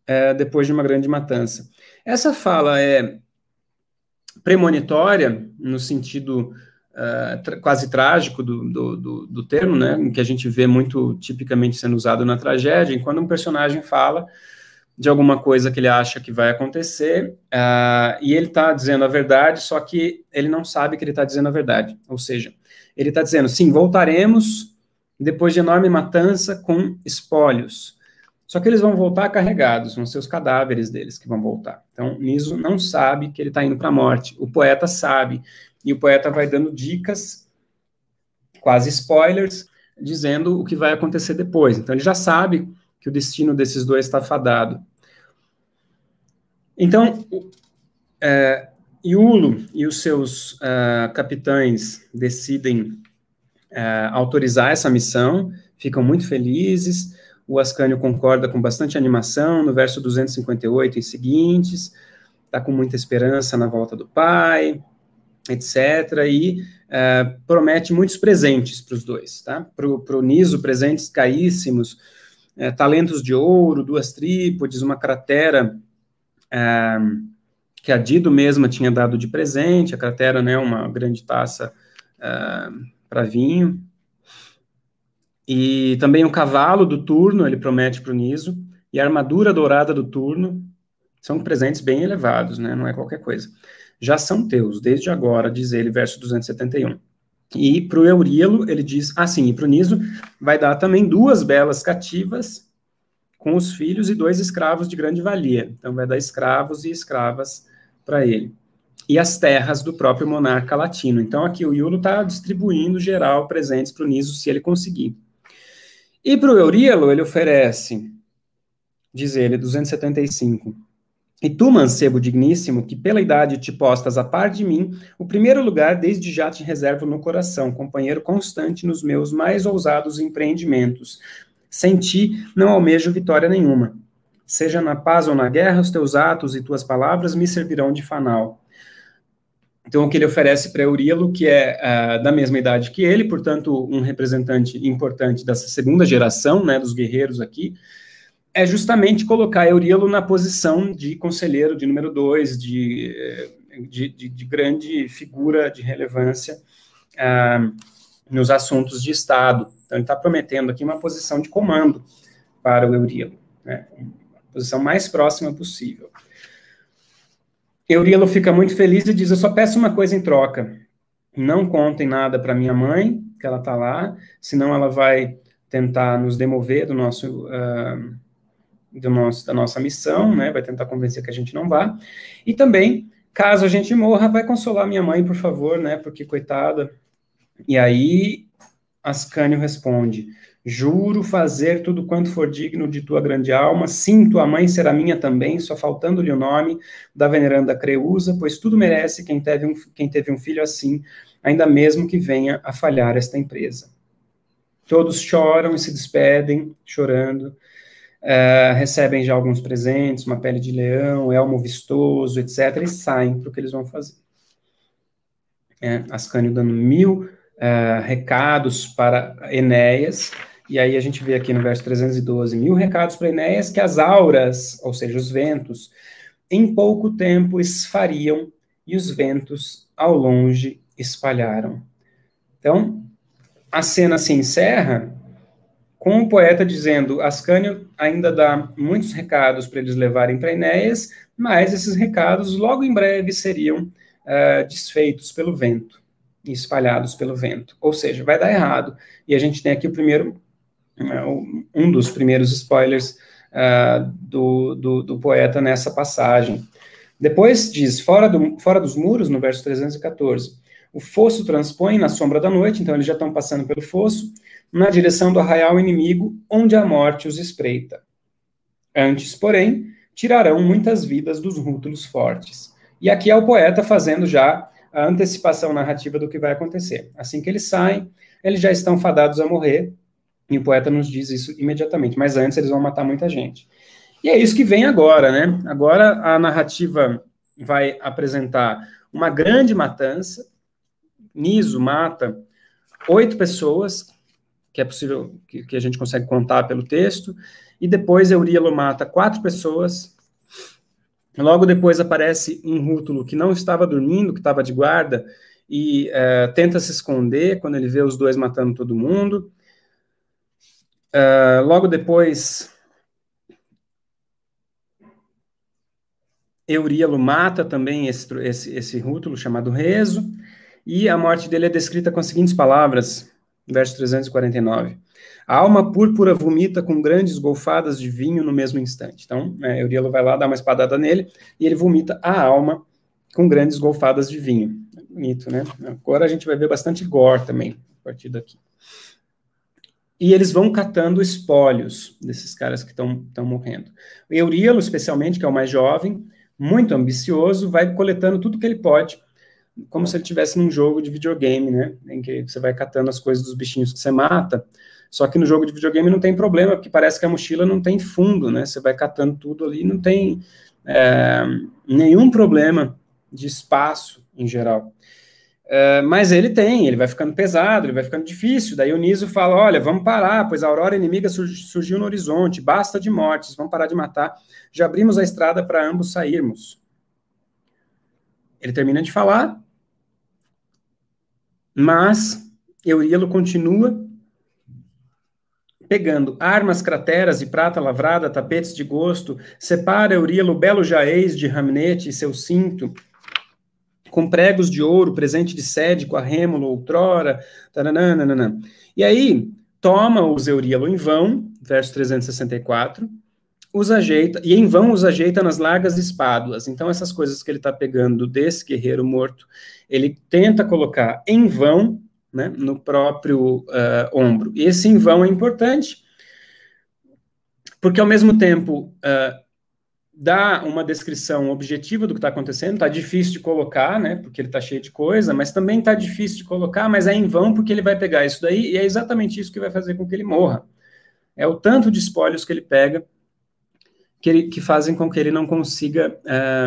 uh, depois de uma grande matança. Essa fala é premonitória, no sentido uh, quase trágico do, do, do, do, termo, né, que a gente vê muito tipicamente sendo usado na tragédia, quando um personagem fala de alguma coisa que ele acha que vai acontecer, uh, e ele está dizendo a verdade, só que ele não sabe que ele está dizendo a verdade. Ou seja, ele está dizendo, sim, voltaremos depois de enorme matança com espólios. Só que eles vão voltar carregados, vão ser os cadáveres deles que vão voltar. Então, Niso não sabe que ele está indo para a morte. O poeta sabe e o poeta vai dando dicas, quase spoilers, dizendo o que vai acontecer depois. Então ele já sabe que o destino desses dois está fadado. Então, é, Iulo e os seus uh, capitães decidem uh, autorizar essa missão, ficam muito felizes. o Ascânio concorda com bastante animação no verso 258 e seguintes, está com muita esperança na volta do pai, etc. E uh, promete muitos presentes para os dois, tá? Para o Niso, presentes caríssimos, uh, talentos de ouro, duas trípodes, uma cratera uh, que a Dido mesma tinha dado de presente, a cratera, né, uma grande taça para vinho, e também o cavalo do turno, ele promete para o Niso, e a armadura dourada do turno, são presentes bem elevados, né? Não é qualquer coisa. Já são teus, desde agora, diz ele, verso 271. E para o Euríalo, ele diz assim, e para o Niso, vai dar também duas belas cativas com os filhos e dois escravos de grande valia. Então, vai dar escravos e escravas para ele. E as terras do próprio monarca latino. Então, aqui o Iulo está distribuindo geral presentes para o Niso, se ele conseguir. E para o Euríalo, ele oferece, diz ele, 275. E tu, mancebo digníssimo, que pela idade te postas a par de mim, o primeiro lugar desde já te reservo no coração, companheiro constante nos meus mais ousados empreendimentos. Sem ti não almejo vitória nenhuma. Seja na paz ou na guerra, os teus atos e tuas palavras me servirão de fanal. Então, o que ele oferece para Euríalo, que é uh, da mesma idade que ele, portanto, um representante importante dessa segunda geração, né, dos guerreiros aqui, é justamente colocar Euríalo na posição de conselheiro de número dois, de, eh, de, de, de grande figura de relevância uh, nos assuntos de Estado. Então, ele está prometendo aqui uma posição de comando para o Euríalo, né, posição mais próxima possível. Euríalo fica muito feliz e diz: Eu só peço uma coisa em troca. Não contem nada para minha mãe, que ela está lá, senão ela vai tentar nos demover do nosso, uh, do nosso, da nossa missão, né? Vai tentar convencer que a gente não vá. E também, caso a gente morra, vai consolar minha mãe, por favor, né? Porque coitada. E aí, Ascânio responde: Juro fazer tudo quanto for digno de tua grande alma. Sim, tua mãe será minha também, só faltando-lhe o nome da veneranda Creusa, pois tudo merece quem teve, um, quem teve um filho assim, ainda mesmo que venha a falhar esta empresa. Todos choram e se despedem, chorando. Uh, recebem já alguns presentes, uma pele de leão, elmo vistoso, etc., e saem para o que eles vão fazer. É, Ascânio dando mil uh, recados para Enéas, e aí a gente vê aqui no verso 312, mil recados para Enéas que as auras, ou seja, os ventos, em pouco tempo esfariam e os ventos ao longe espalharam. Então, a cena se encerra com o poeta dizendo: Ascânio ainda dá muitos recados para eles levarem para Enéas, mas esses recados logo em breve seriam uh, desfeitos pelo vento e espalhados pelo vento. Ou seja, vai dar errado. E a gente tem aqui o primeiro um dos primeiros spoilers uh, do, do, do, poeta nessa passagem. Depois diz, fora, do, fora dos muros, no verso 314, o fosso transpõe na sombra da noite, então eles já estão passando pelo fosso, na direção do arraial inimigo, onde a morte os espreita. Antes, porém, tirarão muitas vidas dos rútulos fortes. E aqui é o poeta fazendo já a antecipação narrativa do que vai acontecer. Assim que eles saem, eles já estão fadados a morrer, e o poeta nos diz isso imediatamente, mas antes eles vão matar muita gente. E é isso que vem agora, né? Agora a narrativa vai apresentar uma grande matança. Niso mata oito pessoas, que é possível que, que, a gente consegue contar pelo texto, e depois Euríalo mata quatro pessoas. Logo depois aparece um rútulo que não estava dormindo, que estava de guarda, e é, tenta se esconder quando ele vê os dois matando todo mundo. Uh, logo depois, Euríalo mata também esse, esse, esse rútulo chamado Rezo, e a morte dele é descrita com as seguintes palavras, verso 349. A alma púrpura vomita com grandes golfadas de vinho no mesmo instante. Então, é, Euríalo vai lá dar uma espadada nele, e ele vomita a alma com grandes golfadas de vinho. Bonito, né? Agora a gente vai ver bastante gore também, a partir daqui e eles vão catando espólios desses caras que estão morrendo. O Euríalo, especialmente, que é o mais jovem, muito ambicioso, vai coletando tudo que ele pode, como se ele estivesse num jogo de videogame, né? Em que você vai catando as coisas dos bichinhos que você mata, Só que no jogo de videogame não tem problema, porque parece que a mochila não tem fundo, né? Você vai catando tudo ali, não tem é, nenhum problema de espaço em geral. É, mas ele tem, ele vai ficando pesado, ele vai ficando difícil. Daí o Niso fala: olha, vamos parar, pois a aurora inimiga surgiu no horizonte, basta de mortes, vamos parar de matar. Já abrimos a estrada para ambos sairmos. Ele termina de falar, mas Euríalo continua pegando armas, crateras e prata lavrada, tapetes de gosto, separa Euríalo belo jaez de ramnete e seu cinto, com pregos de ouro, presente de sede, com a rêmulo outrora, taranana, E aí, toma o Euríalo em vão, verso 364, os ajeita, e em vão os ajeita nas largas espáduas. Então, essas coisas que ele está pegando desse guerreiro morto, ele tenta colocar em vão, né, no próprio uh, ombro. E esse em vão é importante, porque ao mesmo tempo uh, dá uma descrição objetiva do que está acontecendo, está difícil de colocar, né, porque ele está cheio de coisa, mas também está difícil de colocar, mas é em vão porque ele vai pegar isso daí, e é exatamente isso que vai fazer com que ele morra. É o tanto de espólios que ele pega que, ele, que fazem com que ele não consiga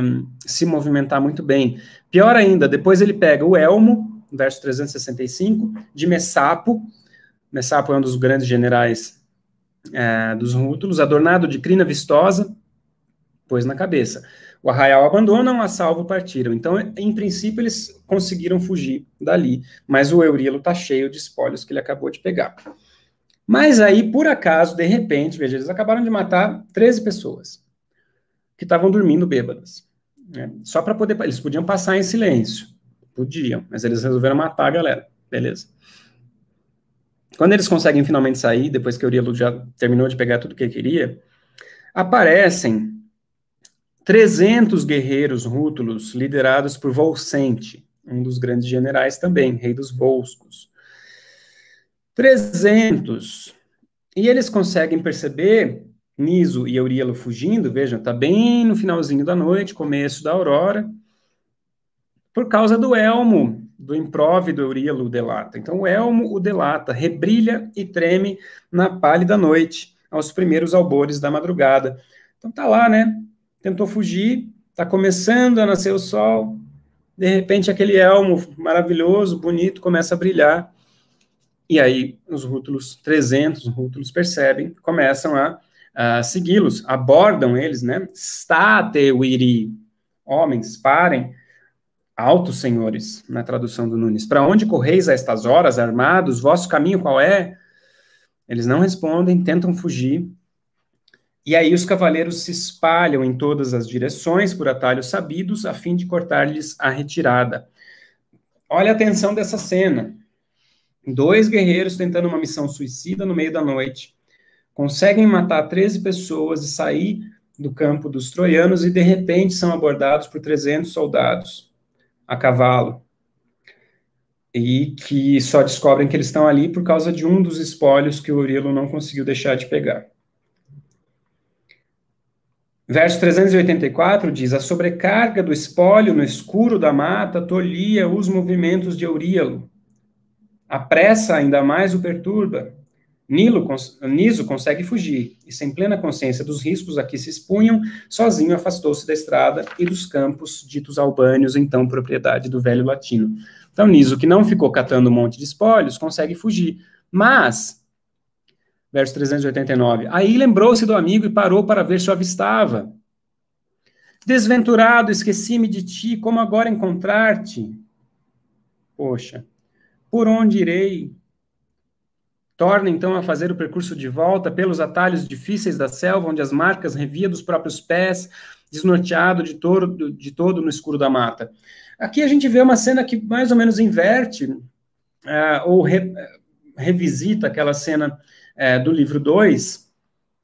um, se movimentar muito bem. Pior ainda, depois ele pega o elmo, verso 365, de Messapo, Messapo é um dos grandes generais é, dos rútulos, adornado de crina vistosa, pôs na cabeça. O arraial abandonam, a salvo partiram. Então, em princípio, eles conseguiram fugir dali, mas o Eurilo está cheio de espólios que ele acabou de pegar. Mas aí, por acaso, de repente, veja, eles acabaram de matar 13 pessoas que estavam dormindo bêbadas. Né? Só para poder. Eles podiam passar em silêncio. Podiam, mas eles resolveram matar a galera. Beleza. Quando eles conseguem finalmente sair, depois que o Urielo já terminou de pegar tudo que queria, aparecem 300 guerreiros rútulos liderados por Volsente, um dos grandes generais também, rei dos Volscos. 300. E eles conseguem perceber Niso e Eurielo fugindo, vejam, tá bem no finalzinho da noite, começo da aurora, por causa do elmo, do improve do Eurielo delata. Então o elmo o delata, rebrilha e treme na pálida noite, aos primeiros albores da madrugada. Então tá lá, né? Tentou fugir, tá começando a nascer o sol, de repente aquele elmo maravilhoso, bonito, começa a brilhar e aí os rútulos, 300 rútulos percebem, começam a, a segui-los, abordam eles, né? State wiri, homens, parem, altos senhores, na tradução do Nunes. Para onde correis a estas horas, armados? Vosso caminho qual é? Eles não respondem, tentam fugir. E aí os cavaleiros se espalham em todas as direções por atalhos sabidos, a fim de cortar-lhes a retirada. Olha a atenção dessa cena. Dois guerreiros tentando uma missão suicida no meio da noite conseguem matar 13 pessoas e sair do campo dos troianos e de repente são abordados por 300 soldados a cavalo. E que só descobrem que eles estão ali por causa de um dos espólios que o Urilo não conseguiu deixar de pegar. Verso 384 diz: A sobrecarga do espólio no escuro da mata tolhia os movimentos de Euríalo a pressa ainda mais o perturba. Nilo, Niso consegue fugir, e sem plena consciência dos riscos a que se expunham, sozinho afastou-se da estrada e dos campos ditos albânios, então propriedade do velho latino. Então, Niso, que não ficou catando um monte de espólios, consegue fugir. Mas, verso 389, aí lembrou-se do amigo e parou para ver se o avistava. Desventurado, esqueci-me de ti, como agora encontrar-te? Poxa, por onde irei? Torna então a fazer o percurso de volta pelos atalhos difíceis da selva, onde as marcas revia dos próprios pés, desnorteado de todo, de todo no escuro da mata. Aqui a gente vê uma cena que mais ou menos inverte, uh, ou re, revisita aquela cena uh, do livro 2,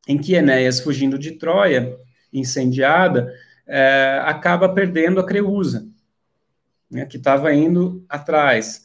em que Enéas, fugindo de Troia, incendiada, uh, acaba perdendo a Creusa, né, que estava indo atrás.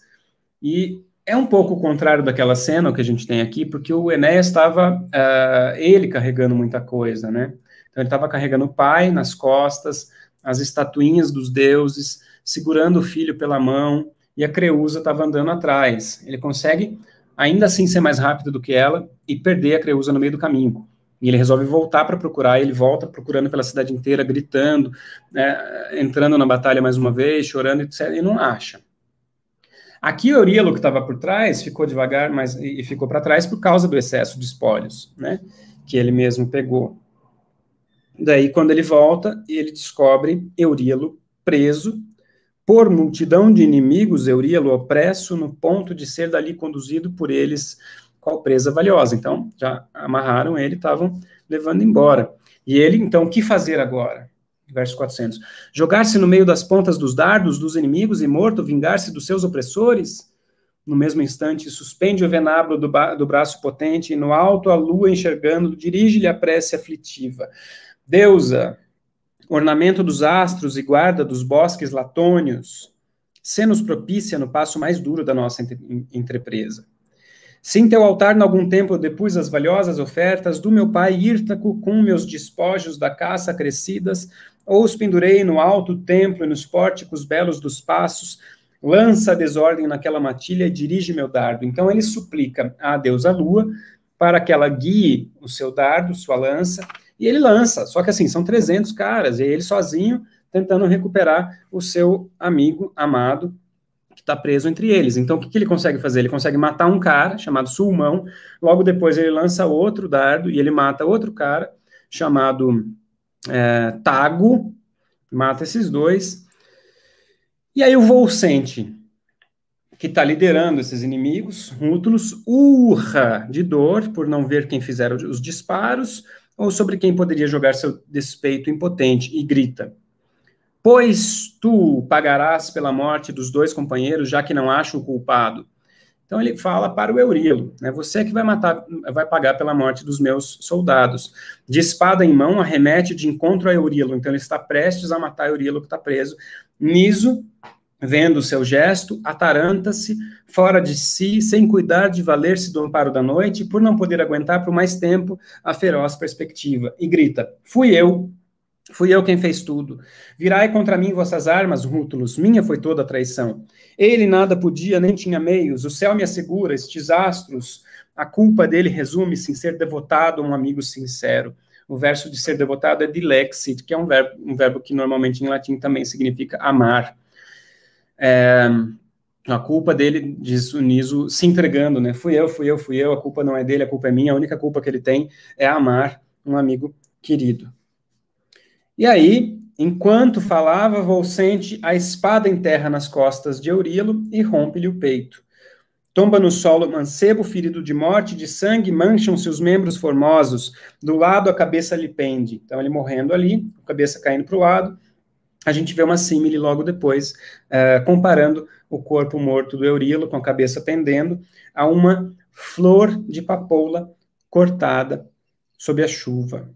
E é um pouco o contrário daquela cena que a gente tem aqui, porque o Enéas estava, uh, ele carregando muita coisa, né? Então ele estava carregando o pai nas costas, as estatuinhas dos deuses, segurando o filho pela mão, e a Creusa estava andando atrás. Ele consegue ainda assim ser mais rápido do que ela e perder a Creusa no meio do caminho. E ele resolve voltar para procurar, ele volta procurando pela cidade inteira, gritando, né, entrando na batalha mais uma vez, chorando, etc., e não acha. Aqui Euríalo, que estava por trás, ficou devagar mas, e ficou para trás por causa do excesso de espólios, né, que ele mesmo pegou. Daí, quando ele volta, ele descobre Euríalo preso por multidão de inimigos, Euríalo opresso no ponto de ser dali conduzido por eles qual presa valiosa. Então, já amarraram ele, estavam levando embora. E ele, então, o que fazer agora? Verso 400. Jogar-se no meio das pontas dos dardos dos inimigos e morto, vingar-se dos seus opressores? No mesmo instante, suspende o venablo do, do braço potente e no alto a lua enxergando, dirige-lhe a prece aflitiva. Deusa, ornamento dos astros e guarda dos bosques latônios, se nos propícia no passo mais duro da nossa entrepresa. Se em teu altar, em algum tempo, eu depus as valiosas ofertas do meu pai Írtaco com meus despojos da caça crescidas, ou os pendurei no alto templo e nos pórticos belos dos passos, lança a desordem naquela matilha e dirige meu dardo. Então ele suplica a deusa lua para que ela guie o seu dardo, sua lança, e ele lança. Só que assim, são 300 caras, e ele sozinho tentando recuperar o seu amigo amado, que está preso entre eles. Então, o que, que, ele consegue fazer? Ele consegue matar um cara chamado Sulmão, logo depois ele lança outro dardo e ele mata outro cara chamado é, Tago, mata esses dois. E aí o Volsente, que está liderando esses inimigos, Rútulos, urra de dor por não ver quem fizeram os disparos, ou sobre quem poderia jogar seu despeito impotente, e grita: Pois tu pagarás pela morte dos dois companheiros, já que não acho o culpado. Então ele fala para o Eurilo, né? Você que vai matar, vai pagar pela morte dos meus soldados. De espada em mão, arremete de encontro a Eurilo. Então ele está prestes a matar Eurilo que está preso. Niso, vendo o seu gesto, ataranta-se, fora de si, sem cuidar de valer-se do amparo da noite, por não poder aguentar por mais tempo a feroz perspectiva, e grita: Fui eu, Fui eu quem fez tudo. Virai contra mim vossas armas, Rútulos, minha foi toda a traição. Ele nada podia, nem tinha meios, o céu me assegura, estes astros, a culpa dele resume-se em ser devotado a um amigo sincero. O verso de ser devotado é dilexit, que é um verbo, um verbo que normalmente em latim também significa amar. É, a culpa dele, diz o Niso, se entregando, né? Fui eu, fui eu, fui eu, a culpa não é dele, a culpa é minha, a única culpa que ele tem é amar um amigo querido. E aí, enquanto falava, Volsente a espada enterra nas costas de Eurilo e rompe-lhe o peito. Tomba no solo mancebo, ferido de morte, de sangue, mancham-se os membros formosos, do lado a cabeça lhe pende. Então, ele morrendo ali, a cabeça caindo para o lado. A gente vê uma símile logo depois, uh, comparando o corpo morto do Eurilo, com a cabeça pendendo, a uma flor de papoula cortada sob a chuva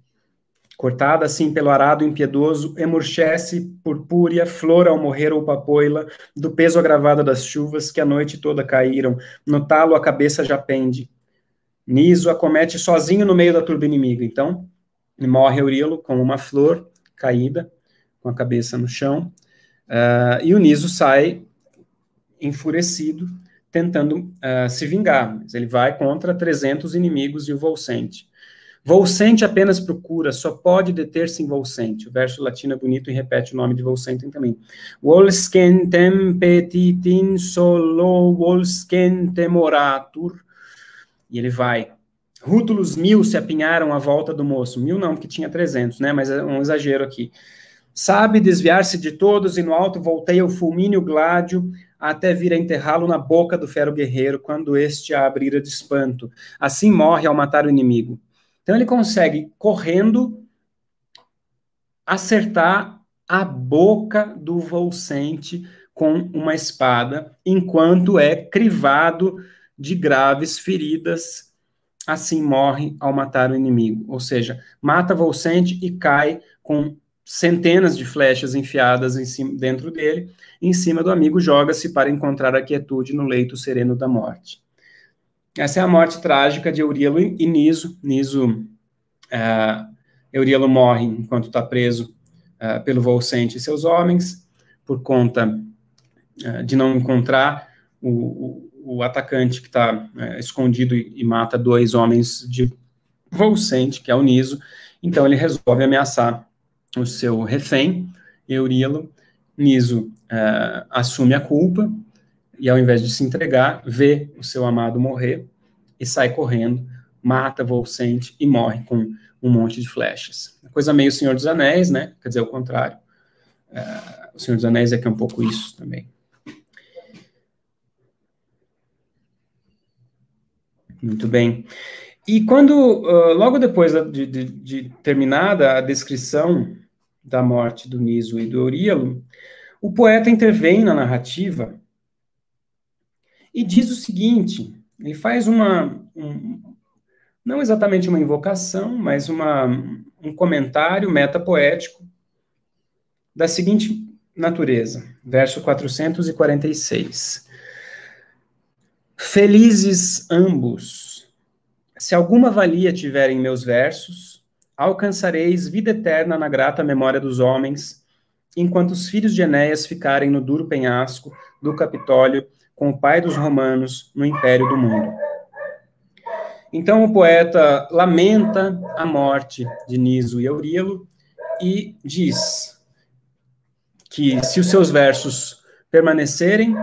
cortada assim pelo arado impiedoso, emurchece purpúrea, flor ao morrer ou papoila, do peso agravado das chuvas que a noite toda caíram, no talo a cabeça já pende. Niso acomete sozinho no meio da turba inimiga. Então, morre Eurilo com uma flor caída, com a cabeça no chão, uh, e o Niso sai enfurecido, tentando uh, se vingar. Mas ele vai contra 300 inimigos e o Volsente. Volsente apenas procura, só pode deter-se em Volsente. O verso latino é bonito e repete o nome de Volsente também. Volscentem petitin solo volscentemoratur. E ele vai. Rútulos mil se apinharam à volta do moço. Mil não, porque tinha 300, né? Mas é um exagero aqui. Sabe desviar-se de todos e no alto voltei o fulmínio gládio até vir a enterrá-lo na boca do fero guerreiro quando este a abrira de espanto. Assim morre ao matar o inimigo. Então ele consegue, correndo, acertar a boca do Volsente com uma espada, enquanto é crivado de graves feridas, assim morre ao matar o inimigo. Ou seja, mata Volsente e cai com centenas de flechas enfiadas em cima, dentro dele, em cima do amigo, joga-se para encontrar a quietude no leito sereno da morte. Essa é a morte trágica de Euríalo e Niso. Niso, uh, morre enquanto está preso uh, pelo Volsente e seus homens, por conta uh, de não encontrar o, o, o atacante que está escondido e, e, mata dois homens de Volcente, que é o Niso. Então ele resolve ameaçar o seu refém, Eurilo. Niso é, assume a culpa e, ao invés de se entregar, vê o seu amado morrer e sai correndo, mata Volcente e morre com um monte de flechas. Coisa meio Senhor dos Anéis, né? Quer dizer, o contrário. É, o Senhor dos Anéis é que é um pouco isso também. Muito bem. E quando, uh, logo depois de, de, de, terminada a descrição da morte do Niso e do Euríalo, o poeta intervém na narrativa e diz o seguinte: ele faz uma, um, não exatamente uma invocação, mas uma, um comentário metapoético da seguinte natureza, verso 446. Felizes ambos, se alguma valia tiverem meus versos, alcançareis vida eterna na grata memória dos homens, enquanto os filhos de Enéas ficarem no duro penhasco do Capitólio com o pai dos romanos no império do mundo. Então o poeta lamenta a morte de Niso e Eurilo e diz que se os seus versos permanecerem,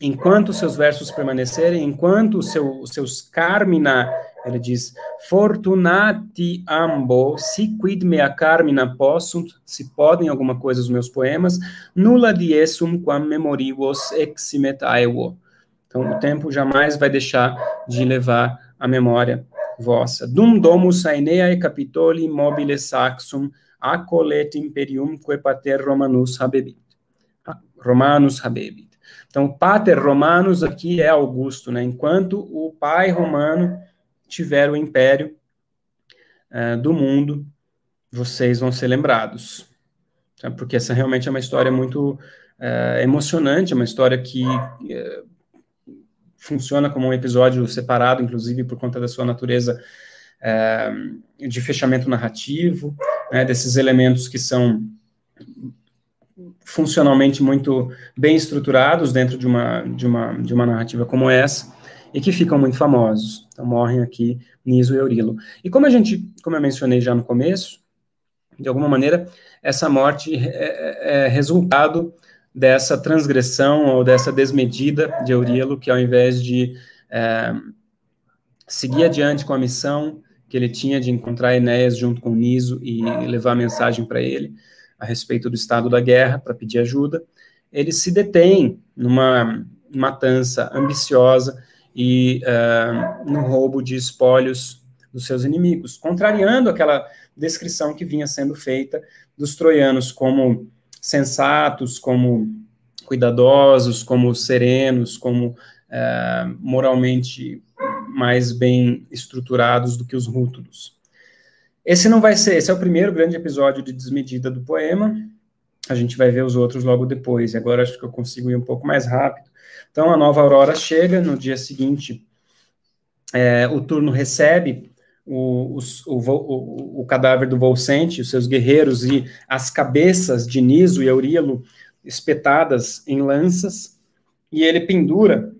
enquanto os seus versos permanecerem, enquanto os seu, os seus carmina, ele diz, fortunati ambo, si quid mea carmina possunt, se podem alguma coisa os meus poemas, nulla diessum quam memoribus eximet aevo. Então, o tempo jamais vai deixar de levar a memória vossa. Dum domus aeneae capitoli mobile saxum, acolet imperium que pater romanus habebit. Ah, romanus habebit. Então, pater romanus aqui é Augusto, né? Enquanto o pai romano tiver o império uh, do mundo, vocês vão ser lembrados. Tá? Porque essa realmente é uma história muito uh, emocionante, é uma história que uh, funciona como um episódio separado, inclusive por conta da sua natureza de fechamento narrativo, né, desses elementos que são funcionalmente muito bem estruturados dentro de uma, de uma, de uma narrativa como essa, e que ficam muito famosos. Então, morrem aqui Niso e Eurilo. E como a gente, como eu mencionei já no começo, de alguma maneira, essa morte é, é, é resultado dessa transgressão ou dessa desmedida de Eurilo, que ao invés de é, seguir adiante com a missão que ele tinha de encontrar Enéas junto com Niso e levar a mensagem para ele a respeito do estado da guerra, para pedir ajuda, ele se detém numa matança ambiciosa e uh, no roubo de espólios dos seus inimigos, contrariando aquela descrição que vinha sendo feita dos troianos como sensatos, como cuidadosos, como serenos, como é, moralmente mais bem estruturados do que os rútulos. Esse não vai ser, esse é o primeiro grande episódio de desmedida do poema. A gente vai ver os outros logo depois. Agora acho que eu consigo ir um pouco mais rápido. Então a nova aurora chega no dia seguinte. É, o turno recebe o, o, o, o, cadáver do Volcente, os seus guerreiros e as cabeças de Niso e Eurilo espetadas em lanças, e ele pendura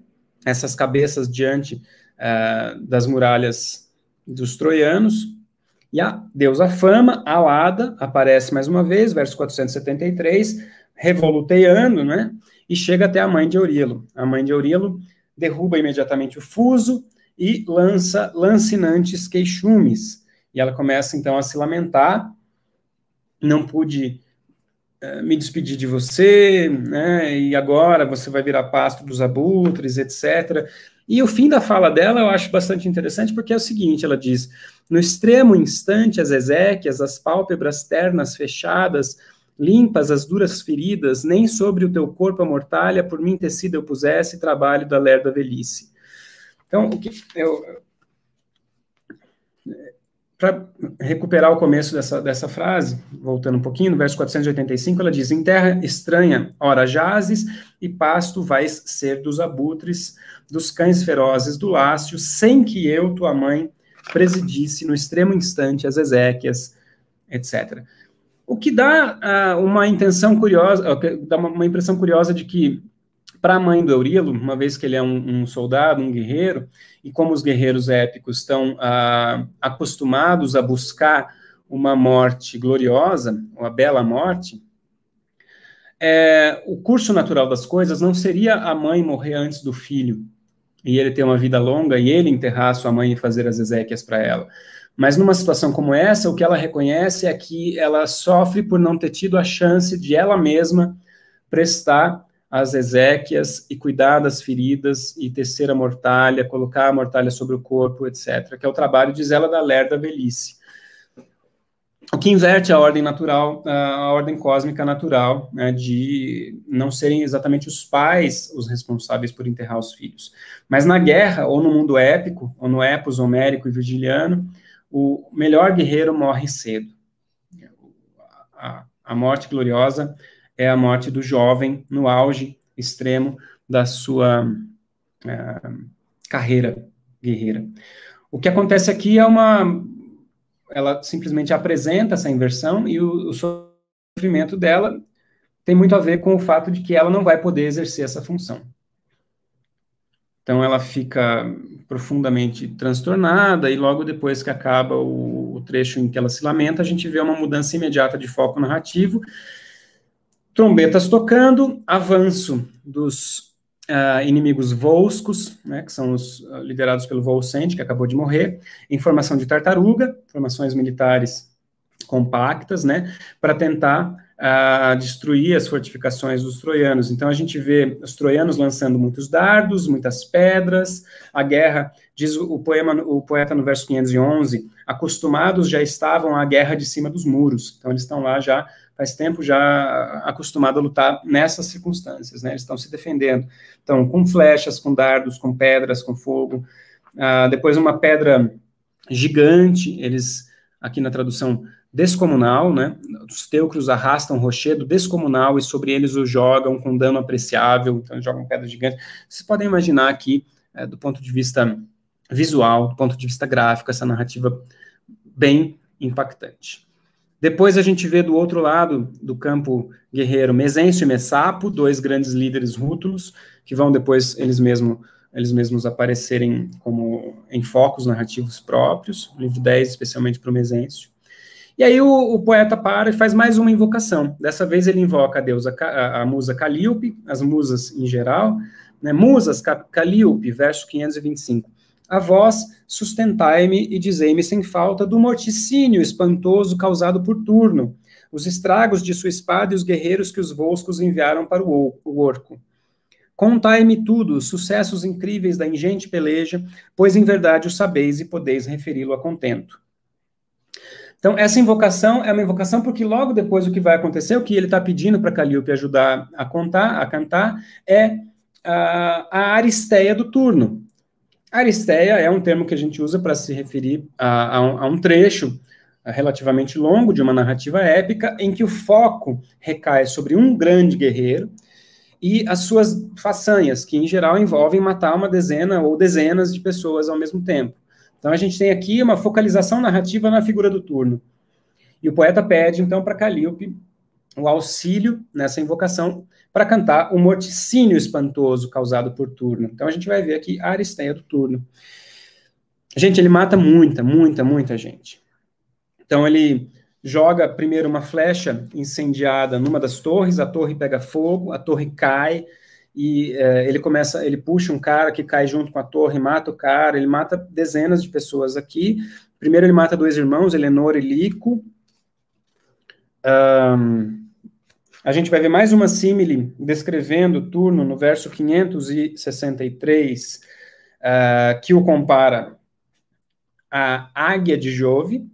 essas cabeças diante uh, das muralhas dos troianos, e a deusa Fama, alada, aparece mais uma vez, verso 473, revoluteando, né, e chega até a mãe de Eurilo. A mãe de Eurilo derruba imediatamente o fuso, e lança lancinantes queixumes. E ela começa então a se lamentar. Não pude uh, me despedir de você, né? E agora você vai virar pasto dos abutres, etc. E o fim da fala dela eu acho bastante interessante, porque é o seguinte: ela diz: No extremo instante, as Ezequias, as pálpebras ternas fechadas, limpas as duras feridas, nem sobre o teu corpo a mortalha, por mim tecido eu pusesse, trabalho da lerda velhice. Então, o que eu para recuperar o começo dessa, dessa frase, voltando um pouquinho, no verso 485, ela diz: Em terra estranha, ora jazes, e pasto vais ser dos abutres, dos cães ferozes do lácio, sem que eu, tua mãe, presidisse no extremo instante as Ezequias, etc. O que dá uh, uma intenção curiosa, dá uma, impressão curiosa de que para a mãe do Eurilo, uma vez que ele é um, um, soldado, um guerreiro, e como os guerreiros épicos estão ah, acostumados a buscar uma morte gloriosa, uma bela morte, é, o curso natural das coisas não seria a mãe morrer antes do filho e ele ter uma vida longa e ele enterrar sua mãe e fazer as exéquias para ela. Mas numa situação como essa, o que ela reconhece é que ela sofre por não ter tido a chance de ela mesma prestar as exéquias e cuidar das feridas e tecer a mortalha, colocar a mortalha sobre o corpo, etc., que é o trabalho, diz ela, da lerda velhice o que inverte a ordem natural, a ordem cósmica natural, né, de não serem exatamente os pais os responsáveis por enterrar os filhos. Mas na guerra, ou no mundo épico, ou no epos homérico e virgiliano, o melhor guerreiro morre cedo. A, a morte gloriosa é a morte do jovem no auge extremo da sua uh, carreira guerreira. O que acontece aqui é uma ela simplesmente apresenta essa inversão e o, o sofrimento dela tem muito a ver com o fato de que ela não vai poder exercer essa função. Então ela fica profundamente transtornada e logo depois que acaba o, o, trecho em que ela se lamenta, a gente vê uma mudança imediata de foco narrativo. Trombetas tocando, avanço dos uh, inimigos volscos, né, que são os uh, liderados pelo Volcente, que acabou de morrer, em formação de tartaruga, formações militares compactas, né, para tentar uh, destruir as fortificações dos troianos. Então a gente vê os troianos lançando muitos dardos, muitas pedras, a guerra, diz o, poema, o poeta no verso 511, acostumados já estavam à guerra de cima dos muros. Então eles estão lá já faz tempo já acostumado a lutar nessas circunstâncias, né? Eles estão se defendendo. Então, com flechas, com dardos, com pedras, com fogo. Uh, depois, uma pedra gigante, eles, aqui na tradução, descomunal, né? Os teucros arrastam rochedo descomunal e sobre eles o jogam com dano apreciável, então jogam pedra gigante. Vocês podem imaginar aqui, é, do ponto de vista visual, do ponto de vista gráfico, essa narrativa bem impactante. Depois a gente vê do outro lado do campo guerreiro Mesencio e Messapo, dois grandes líderes rútulos, que vão depois eles, mesmo, eles mesmos aparecerem como em focos narrativos próprios, livro 10 especialmente para o Mesencio. E aí o, o, poeta para e faz mais uma invocação. Dessa vez ele invoca a deusa, a, musa Calíope, as musas em geral, né? Musas, Calíope, verso 525 a vós sustentai-me e dizei-me sem falta do morticínio espantoso causado por turno, os estragos de sua espada e os guerreiros que os volscos enviaram para o, o orco. Contai-me tudo, os sucessos incríveis da ingente peleja, pois em verdade o sabeis e podeis referi-lo a contento. Então, essa invocação é uma invocação porque logo depois o que vai acontecer, o que ele está pedindo para Calíope ajudar a contar, a cantar, é a, a aristeia do turno. Aristeia é um termo que a gente usa para se referir a, a, um, a, um, trecho relativamente longo de uma narrativa épica em que o foco recai sobre um grande guerreiro e as suas façanhas, que em geral envolvem matar uma dezena ou dezenas de pessoas ao mesmo tempo. Então a gente tem aqui uma focalização narrativa na figura do turno. E o poeta pede então para Calíope o auxílio nessa invocação para cantar o morticínio espantoso causado por Turno. Então a gente vai ver aqui a Aristeia do Turno. Gente, ele mata muita, muita, muita gente. Então ele joga primeiro uma flecha incendiada numa das torres, a torre pega fogo, a torre cai e é, ele começa, ele puxa um cara que cai junto com a torre, mata o cara, ele mata dezenas de pessoas aqui. Primeiro ele mata dois irmãos, Eleonor e Lico. Um, a gente vai ver mais uma símile descrevendo o turno no verso 563, uh, ah, que o compara à águia de Jove,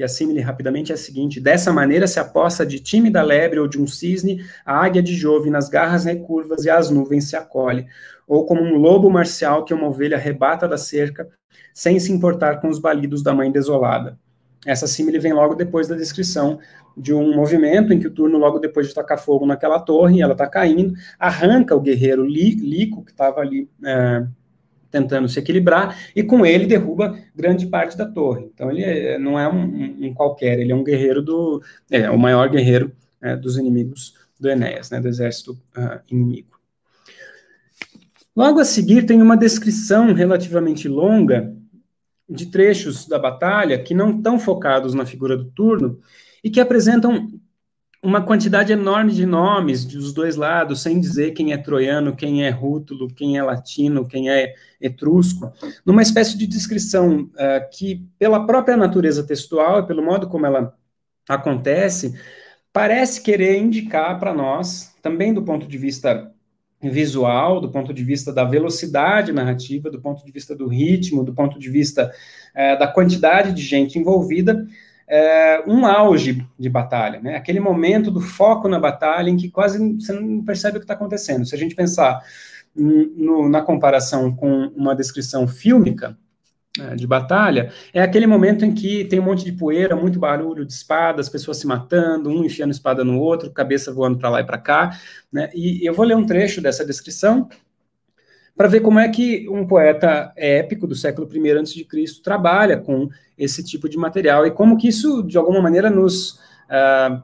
e a símile rapidamente é a seguinte: dessa maneira se aposta de tímida lebre ou de um cisne, a águia de Jove nas garras recurvas e as nuvens se acolhe, ou como um lobo marcial que uma ovelha arrebata da cerca, sem se importar com os balidos da mãe desolada. Essa símile vem logo depois da descrição de um movimento em que o turno, logo depois de tacar fogo naquela torre, ela está caindo, arranca o guerreiro Lico, que estava ali é, tentando se equilibrar, e com ele derruba grande parte da torre. Então ele é, não é um, um, qualquer, ele é um guerreiro do. É, o maior guerreiro é, dos inimigos do Enéas, né, do exército uh, inimigo. Logo a seguir tem uma descrição relativamente longa de trechos da batalha que não estão focados na figura do turno e que apresentam uma quantidade enorme de nomes dos dois lados, sem dizer quem é troiano, quem é rútulo, quem é latino, quem é etrusco, numa espécie de descrição uh, que, pela própria natureza textual e pelo modo como ela acontece, parece querer indicar para nós, também do ponto de vista visual, do ponto de vista da velocidade narrativa, do ponto de vista do ritmo, do ponto de vista uh, da quantidade de gente envolvida, é, um auge de batalha, né? Aquele momento do foco na batalha em que quase você não percebe o que está acontecendo. Se a gente pensar no, na comparação com uma descrição fílmica é, de batalha, é aquele momento em que tem um monte de poeira, muito barulho de espadas, pessoas se matando, um enfiando espada no outro, cabeça voando para lá e para cá, né? E eu vou ler um trecho dessa descrição para ver como é que um poeta épico do século I a.C. trabalha com esse tipo de material e como que isso, de alguma maneira, nos, uh,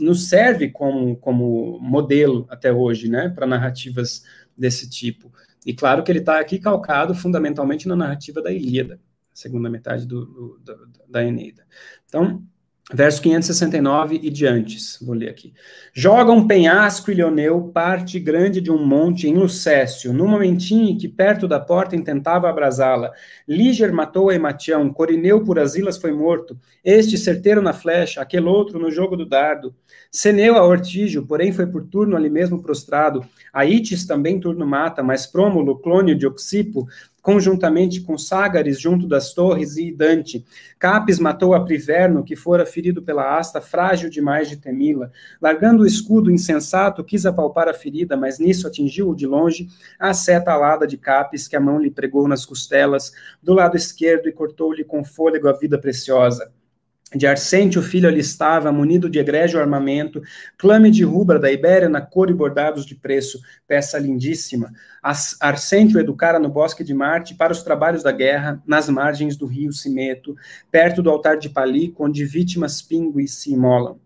nos serve como, como modelo até hoje, né, para narrativas desse tipo. E claro que ele está aqui calcado fundamentalmente na narrativa da Ilíada, segunda metade do, do, do, da Eneida. Então, Verso 569 e diante, vou ler aqui. Joga um penhasco Ilioneu, parte grande de um monte em Lucécio, no momentinho em que perto da porta intentava abrasá-la. Líger matou a Ematião, Corineu por Asilas foi morto, este certeiro na flecha, aquele outro no jogo do dardo. Ceneu a Ortígio, porém foi por turno ali mesmo prostrado. Aites também turno mata, mas Prômulo, clônio de Oxipo, conjuntamente com Sagares junto das torres e Dante. Capes matou a Priverno, que fora ferido pela asta, frágil demais de temila. Largando o escudo insensato, quis apalpar a ferida, mas nisso atingiu-o de longe a seta alada de Capes, que a mão lhe pregou nas costelas, do lado esquerdo, e cortou-lhe com fôlego a vida preciosa de Arcente o filho ali estava, munido de egrégio armamento, clame de rubra da Ibéria na cor e bordados de preço, peça lindíssima. Arcente o educara no bosque de Marte para os trabalhos da guerra, nas margens do rio Cimeto, perto do altar de Palico, onde vítimas pingües se imolam.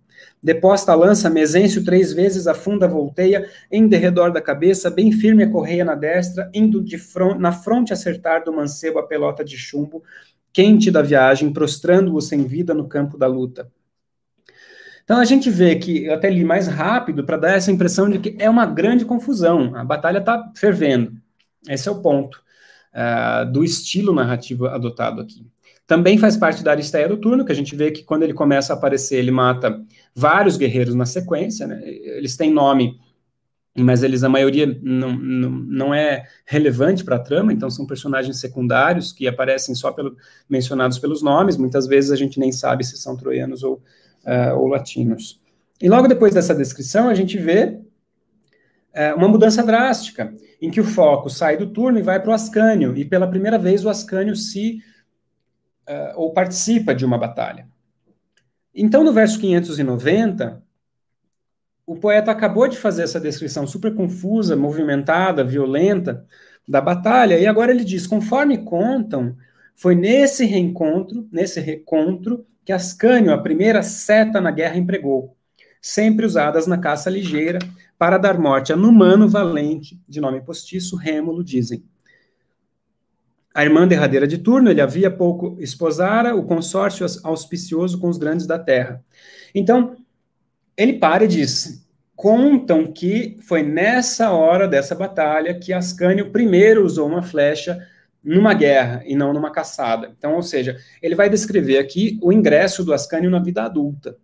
Deposta a lança, Mesêncio três vezes afunda, volteia, em derredor da cabeça, bem firme a correia na destra, indo de front, na fronte acertar do mancebo a pelota de chumbo, quente da viagem, prostrando-o sem vida no campo da luta. Então a gente vê que, eu até li mais rápido para dar essa impressão de que é uma grande confusão, a batalha está fervendo. Esse é o ponto uh, do estilo narrativo adotado aqui. Também faz parte da Aristeia do turno, que a gente vê que quando ele começa a aparecer, ele mata vários guerreiros na sequência, né? eles têm nome mas eles, a maioria, não, não, não é relevante para a trama, então são personagens secundários que aparecem só pelo, mencionados pelos nomes, muitas vezes a gente nem sabe se são troianos ou, uh, ou latinos. E logo depois dessa descrição, a gente vê uh, uma mudança drástica, em que o foco sai do turno e vai para o Ascânio, e pela primeira vez o Ascânio se, uh, ou participa de uma batalha. Então, no verso 590, o poeta acabou de fazer essa descrição super confusa, movimentada, violenta da batalha, e agora ele diz: conforme contam, foi nesse reencontro, nesse recontro, que Ascânio, a primeira seta na guerra, empregou, sempre usadas na caça ligeira, para dar morte a Numano valente, de nome postiço, Rêmulo, dizem. A irmã derradeira de turno, ele havia pouco esposara o consórcio auspicioso com os grandes da terra. Então, ele para e diz: contam que foi nessa hora dessa batalha que Ascânio primeiro usou uma flecha numa guerra e não numa caçada. Então, ou seja, ele vai descrever aqui o ingresso do Ascânio na vida adulta.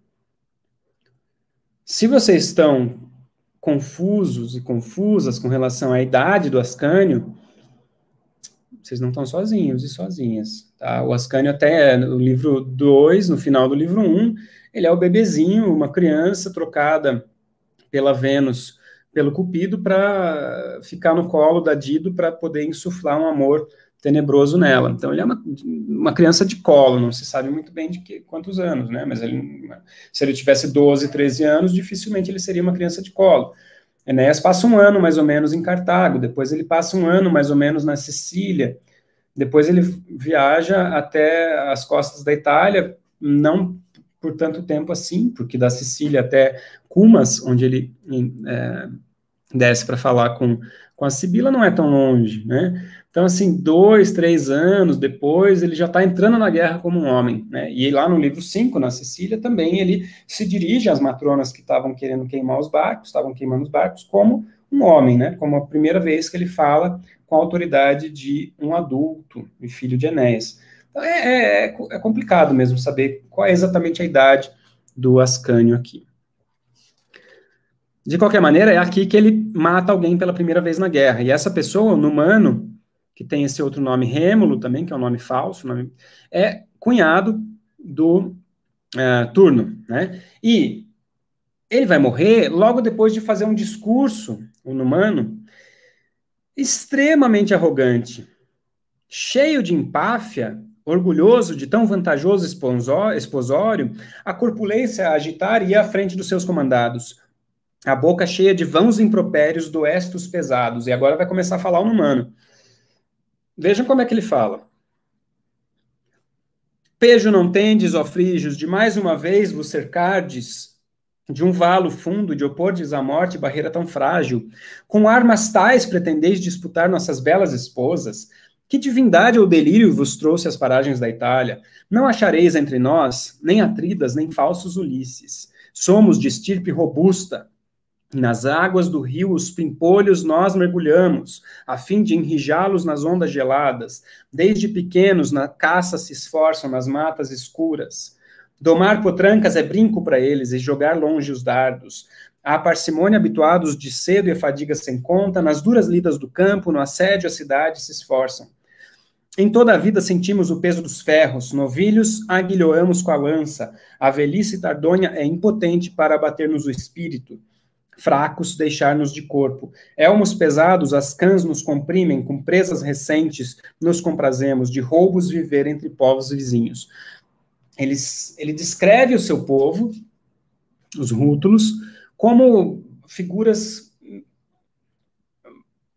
Se vocês estão confusos e confusas com relação à idade do Ascânio, vocês não estão sozinhos e sozinhas. Tá? O Ascânio até no livro 2, no final do livro 1, um, ele é o bebezinho, uma criança trocada pela Vênus, pelo Cupido, para ficar no colo da Dido para poder insuflar um amor tenebroso nela. Então, ele é uma, uma criança de colo, não se sabe muito bem de que, quantos anos, né? Mas ele, se ele tivesse 12, 13 anos, dificilmente ele seria uma criança de colo. Enéas passa um ano, mais ou menos, em Cartago, depois ele passa um ano, mais ou menos, na Sicília, depois ele viaja até as costas da Itália, não por tanto tempo assim, porque da Sicília até Cumas, onde ele é, desce para falar com, Com a Sibila não é tão longe, né? Então, assim, dois, três anos depois, ele já está entrando na guerra como um homem, né? E lá no livro 5, na Sicília, também ele se dirige às matronas que estavam querendo queimar os barcos, estavam queimando os barcos, como um homem, né? Como a primeira vez que ele fala com a autoridade de um adulto e filho de Enéas. Então, é, é, é complicado mesmo saber qual é exatamente a idade do Ascânio aqui. De qualquer maneira, é aqui que ele mata alguém pela primeira vez na guerra. E essa pessoa, o Numano, que tem esse outro nome Rêmulo também, que é um nome falso, nome, é cunhado do uh, Turno, né? E ele vai morrer logo depois de fazer um discurso, o Numano, extremamente arrogante, cheio de empáfia, orgulhoso de tão vantajoso esposório, a corpulência a agitar e à frente dos seus comandados a boca cheia de vãos impropérios do estos pesados. E agora vai começar a falar um humano. Vejam como é que ele fala. Pejo não tendes, ó frígios, de mais uma vez vos cercardes, de um valo fundo, de opordes à morte, barreira tão frágil. Com armas tais pretendeis disputar nossas belas esposas. Que divindade ou delírio vos trouxe às paragens da Itália? Não achareis entre nós nem Atridas, nem falsos Ulisses. Somos de estirpe robusta, nas águas do rio, os pimpolhos nós mergulhamos, a fim de enrijá-los nas ondas geladas. Desde pequenos, na caça se esforçam nas matas escuras. Domar potrancas é brinco para eles e jogar longe os dardos. A parcimônia habituados de cedo e fadiga sem conta, nas duras lidas do campo, no assédio à cidade se esforçam. Em toda a vida sentimos o peso dos ferros, novilhos aguilhoamos com a lança, a velhice tardonha é impotente para abater-nos o espírito fracos deixar-nos de corpo. Elmos pesados, as cãs nos comprimem, com presas recentes nos comprazemos, de roubos viver entre povos vizinhos. Ele, ele descreve o seu povo, os rútulos, como figuras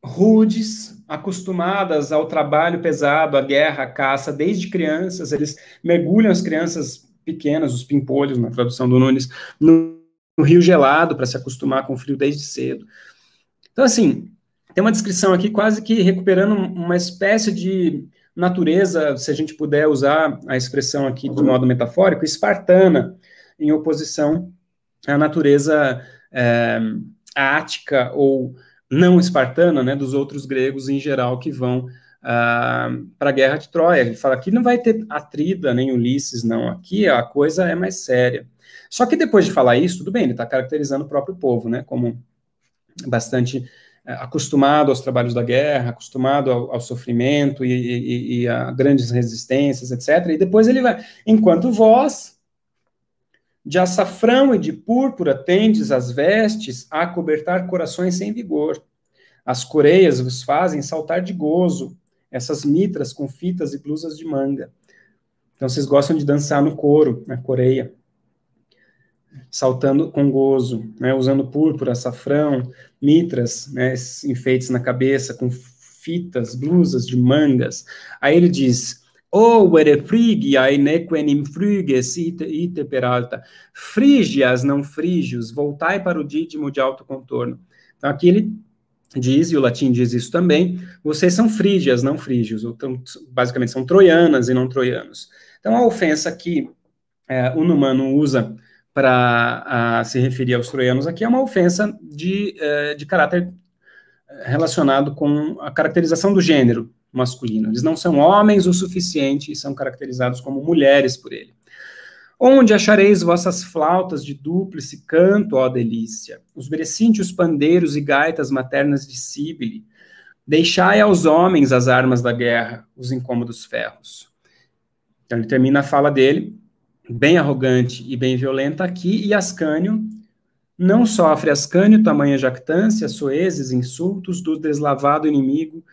rudes, acostumadas ao trabalho pesado, à guerra, à caça, desde crianças, eles mergulham as crianças pequenas, os pimpolhos, na tradução do Nunes, no no rio gelado para se acostumar com o frio desde cedo. Então, assim, tem uma descrição aqui quase que recuperando uma espécie de natureza, se a gente puder usar a expressão aqui de modo metafórico, espartana, em oposição à natureza é, ática ou não espartana, né, dos outros gregos em geral que vão ah, para a guerra de Troia. Ele fala que não vai ter Atrida nem Ulisses, não. Aqui a coisa é mais séria. Só que depois de falar isso, tudo bem, ele está caracterizando o próprio povo, né, como bastante é, acostumado aos trabalhos da guerra, acostumado ao, ao sofrimento e, e, e, a grandes resistências, etc. E depois ele vai, enquanto vós, de açafrão e de púrpura tendes as vestes a cobertar corações sem vigor. As coreias vos fazem saltar de gozo, essas mitras com fitas e blusas de manga. Então vocês gostam de dançar no couro, na coreia saltando com gozo, né, usando púrpura, açafrão, mitras, né, enfeites na cabeça, com fitas, blusas de mangas. Aí ele diz, Oh, ere frigiae nequenim fruges ite, ite peralta. Frígias, não frígios, voltai para o dídimo de alto contorno. Então, aqui ele diz, e o latim diz isso também, vocês são frígias, não frígios, então, basicamente são troianas e não troianos. Então, a ofensa que é, o Numano usa para se referir aos troianos aqui é uma ofensa de, uh, de caráter eh, relacionado com a caracterização do gênero masculino. Eles não são homens o suficiente e são caracterizados como mulheres por ele. Onde achareis vossas flautas de dúplice canto, ó delícia, os brecíntios pandeiros e gaitas maternas de Síbile. Deixai aos homens as armas da guerra, os incômodos ferros. Então ele termina a fala dele bem arrogante e bem violenta aqui, e Ascânio não sofre Ascânio tamanha jactância, soezes, insultos do deslavado inimigo,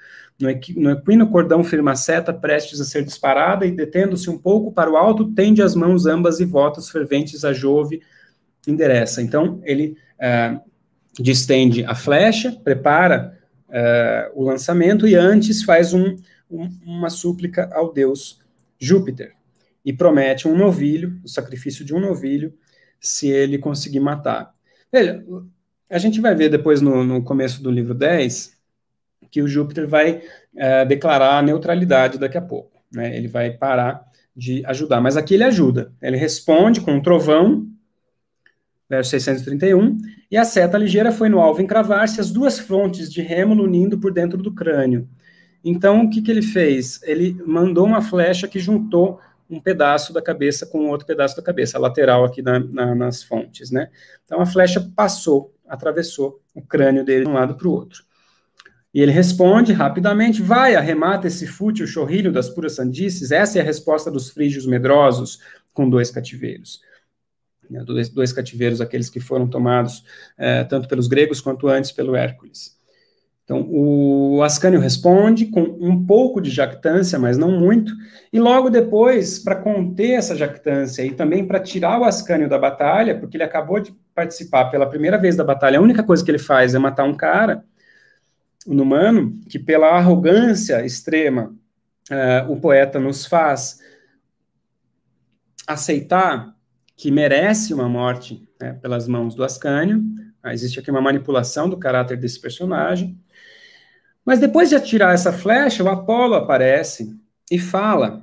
no, no equino cordão firma seta, prestes a ser disparada, e detendo-se um pouco para o alto, tende as mãos ambas e votos ferventes a Jove endereça. Então, ele uh, distende a flecha, prepara uh, o lançamento e antes faz um, um, uma súplica ao deus Júpiter e promete um novilho, o sacrifício de um novilho, se ele conseguir matar. Veja, a gente vai ver depois no, no começo do livro 10 que o Júpiter vai é, declarar a neutralidade daqui a pouco. Né? Ele vai parar de ajudar. Mas aqui ele ajuda. Ele responde com um trovão, verso 631, e a seta ligeira foi no alvo encravar-se as duas frontes de Rêmulo unindo por dentro do crânio. Então, o que, que ele fez? Ele mandou uma flecha que juntou um pedaço da cabeça com outro pedaço da cabeça, a lateral aqui na, na, nas fontes, né? Então, a flecha passou, atravessou o crânio dele de um lado para o outro. E ele responde rapidamente: vai, arremata esse fútil chorrilho das puras sandices. Essa é a resposta dos frígios medrosos com dois cativeiros. Né, dois, dois cativeiros, aqueles que foram tomados é, tanto pelos gregos quanto antes pelo Hércules. Então, o Ascânio responde com um pouco de jactância, mas não muito, e logo depois, para conter essa jactância e também para tirar o Ascânio da batalha, porque ele acabou de participar pela primeira vez da batalha, a única coisa que ele faz é matar um cara, no humano, que pela arrogância extrema uh, o poeta nos faz aceitar que merece uma morte né, pelas mãos do Ascânio. Ah, existe aqui uma manipulação do caráter desse personagem. Mas depois de atirar essa flecha, o Apolo aparece e fala: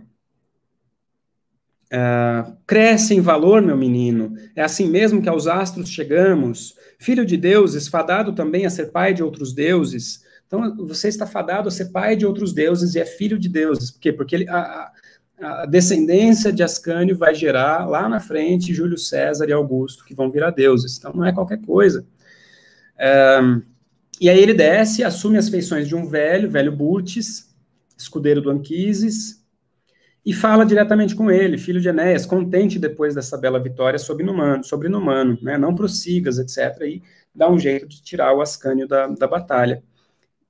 uh, Cresce em valor, meu menino, é assim mesmo que aos astros chegamos. Filho de deuses, fadado também a ser pai de outros deuses, então, você está fadado a ser pai de outros deuses e é filho de deuses. Por quê? Porque ele, a, a, descendência de Ascânio vai gerar lá na frente Júlio César e Augusto, que vão virar deuses. Então, não é qualquer coisa. É, e aí ele desce, assume as feições de um velho, velho Butes, escudeiro do Anquises, e fala diretamente com ele, filho de Enéas, contente depois dessa bela vitória sobre Numano, sobre Numano né, não prossigas, etc., e dá um jeito de tirar o Ascânio da, da batalha.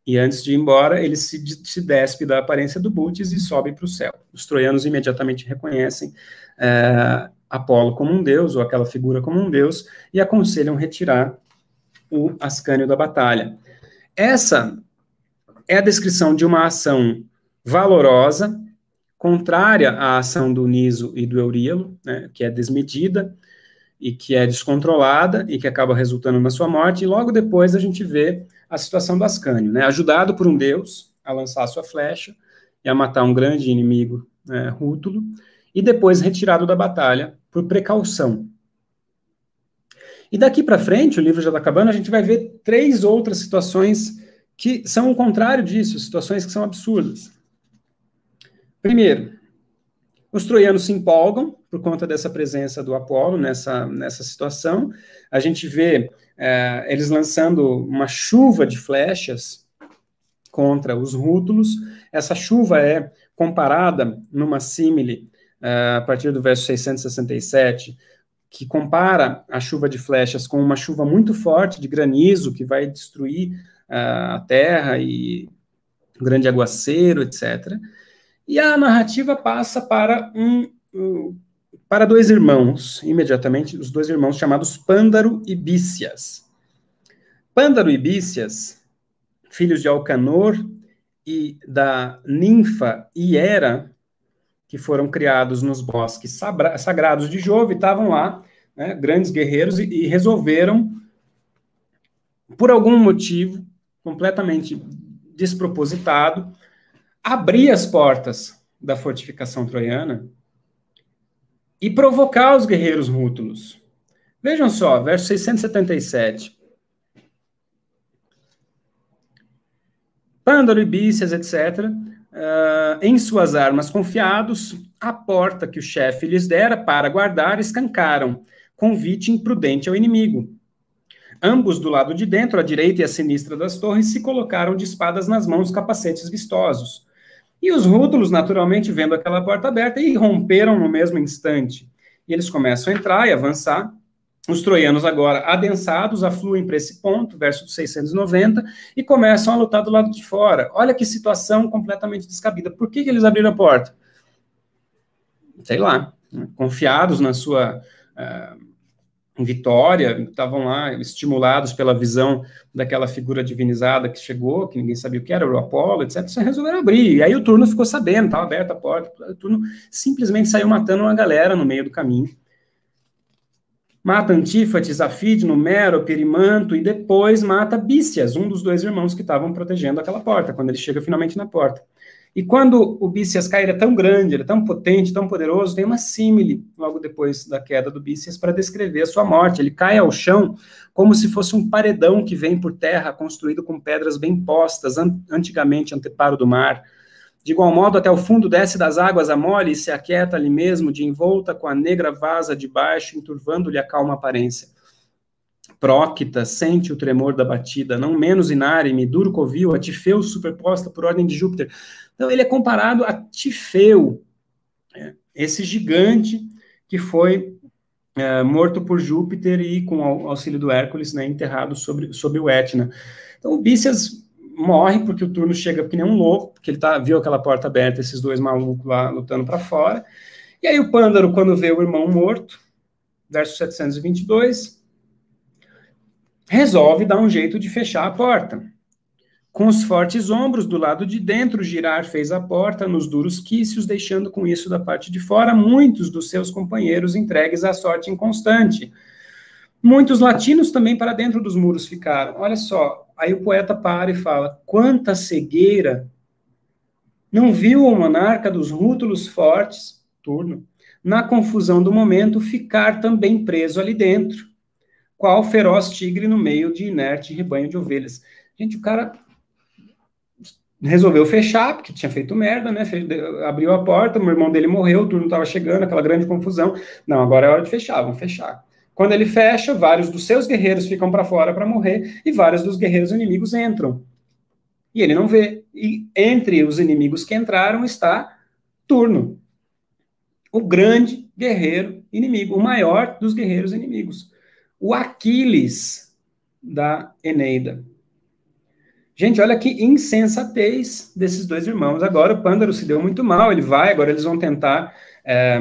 E antes de ir embora, ele se, se despe da aparência do Butes e sobe para o céu. Os troianos imediatamente reconhecem é, Apolo como um deus, ou aquela figura como um deus, e aconselham retirar o Ascânio da batalha. Essa é a descrição de uma ação valorosa, contrária à ação do Niso e do Euríalo, né, que é desmedida e que é descontrolada e que acaba resultando na sua morte, e logo depois a gente vê a situação do Ascânio, né? Ajudado por um deus a lançar a sua flecha e a matar um grande inimigo, né, Rútulo, e depois retirado da batalha por precaução. E daqui para frente, o livro já está acabando, a gente vai ver três outras situações que são o contrário disso, situações que são absurdas. Primeiro, os troianos se empolgam por conta dessa presença do Apolo nessa, nessa situação. A gente vê é, eles lançando uma chuva de flechas contra os rútulos. Essa chuva é comparada numa símile, é, a partir do verso 667, que compara a chuva de flechas com uma chuva muito forte de granizo que vai destruir uh, a terra e grande aguaceiro, etc. E a narrativa passa para um para dois irmãos, imediatamente, os dois irmãos chamados Pândaro e Bícias. Pândaro e Bícias, filhos de Alcanor e da ninfa Hiera, que foram criados nos bosques sagrados de Jove, estavam lá, né, grandes guerreiros, e, e resolveram, por algum motivo completamente despropositado, abrir as portas da fortificação troiana e provocar os guerreiros rútulos. Vejam só, verso 677. Pândaro e Bícias, etc., uh, ah, em suas armas confiados, a porta que o chefe lhes dera para guardar escancaram, convite imprudente ao inimigo. Ambos do lado de dentro, à direita e à sinistra das torres, se colocaram de espadas nas mãos capacetes vistosos. E os rútulos, naturalmente, vendo aquela porta aberta, irromperam no mesmo instante. E eles começam a entrar e avançar. Os troianos, agora adensados, afluem para esse ponto, verso 690, e começam a lutar do lado de fora. Olha que situação completamente descabida. Por que, que eles abriram a porta? Sei lá, né? confiados na sua. Uh, Vitória, estavam lá estimulados pela visão daquela figura divinizada que chegou, que ninguém sabia o que era, o Apolo, etc. Só resolveram abrir. E aí o turno ficou sabendo, estava aberta a porta. O turno simplesmente saiu matando uma galera no meio do caminho. mata Antífates, Afídno, Mero, Perimanto e depois mata Bícias, um dos dois irmãos que estavam protegendo aquela porta, quando ele chega finalmente na porta. E quando o Bícias cai, ele é tão grande, ele é tão potente, tão poderoso, tem uma símile logo depois da queda do Bícias para descrever a sua morte. Ele cai ao chão como se fosse um paredão que vem por terra, construído com pedras bem postas, an antigamente anteparo do mar. De igual modo, até o fundo desce das águas a mole e se aquieta ali mesmo, de envolta com a negra vaza de baixo, enturvando-lhe a calma aparência. Prócta sente o tremor da batida, não menos inárime, duro covil, a Tifeu superposta por ordem de Júpiter. Então, ele é comparado a Tifeu, é, esse gigante que foi é, morto por Júpiter e, com o auxílio do Hércules, né, enterrado sobre, sobre o Etna. Então, o Bícias morre porque o turno chega que nem um louco, porque ele tá, viu aquela porta aberta, esses dois malucos lá lutando para fora. E aí o Pândaro, quando vê o irmão morto, verso 722, resolve dar um jeito de fechar a porta. Com os fortes ombros do lado de dentro, girar fez a porta nos duros quícios, deixando com isso da parte de fora muitos dos seus companheiros entregues à sorte inconstante. Muitos latinos também para dentro dos muros ficaram. Olha só, Aí o poeta para e fala: quanta cegueira! Não viu o monarca dos rútulos fortes, turno, na confusão do momento, ficar também preso ali dentro, qual feroz tigre no meio de inerte rebanho de ovelhas. Gente, o cara resolveu fechar, porque tinha feito merda, né? Abriu a porta, o irmão dele morreu, o turno estava chegando, aquela grande confusão. Não, agora é hora de fechar, vamos fechar. Quando ele fecha, vários dos seus guerreiros ficam para fora para morrer e vários dos guerreiros inimigos entram. E ele não vê. E entre os inimigos que entraram está Turno, o grande guerreiro inimigo, o maior dos guerreiros inimigos, o Aquiles da Eneida. Gente, olha que insensatez desses dois irmãos. Agora o Pândaro se deu muito mal, ele vai, agora eles vão tentar. É,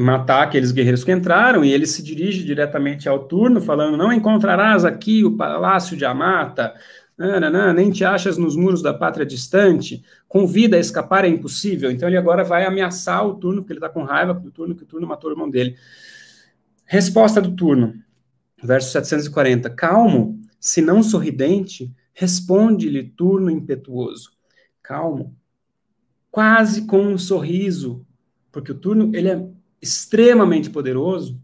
matar aqueles guerreiros que entraram, e ele se dirige diretamente ao turno, falando: Não encontrarás aqui o palácio de Amata, nananã, nem te achas nos muros da pátria distante, com vida a escapar é impossível. Então ele agora vai ameaçar o turno, porque ele está com raiva do turno, que o turno matou o irmão dele. Resposta do turno, verso 740. Calmo, se não sorridente, responde-lhe turno impetuoso. Calmo, quase com um sorriso, porque o turno ele é extremamente poderoso,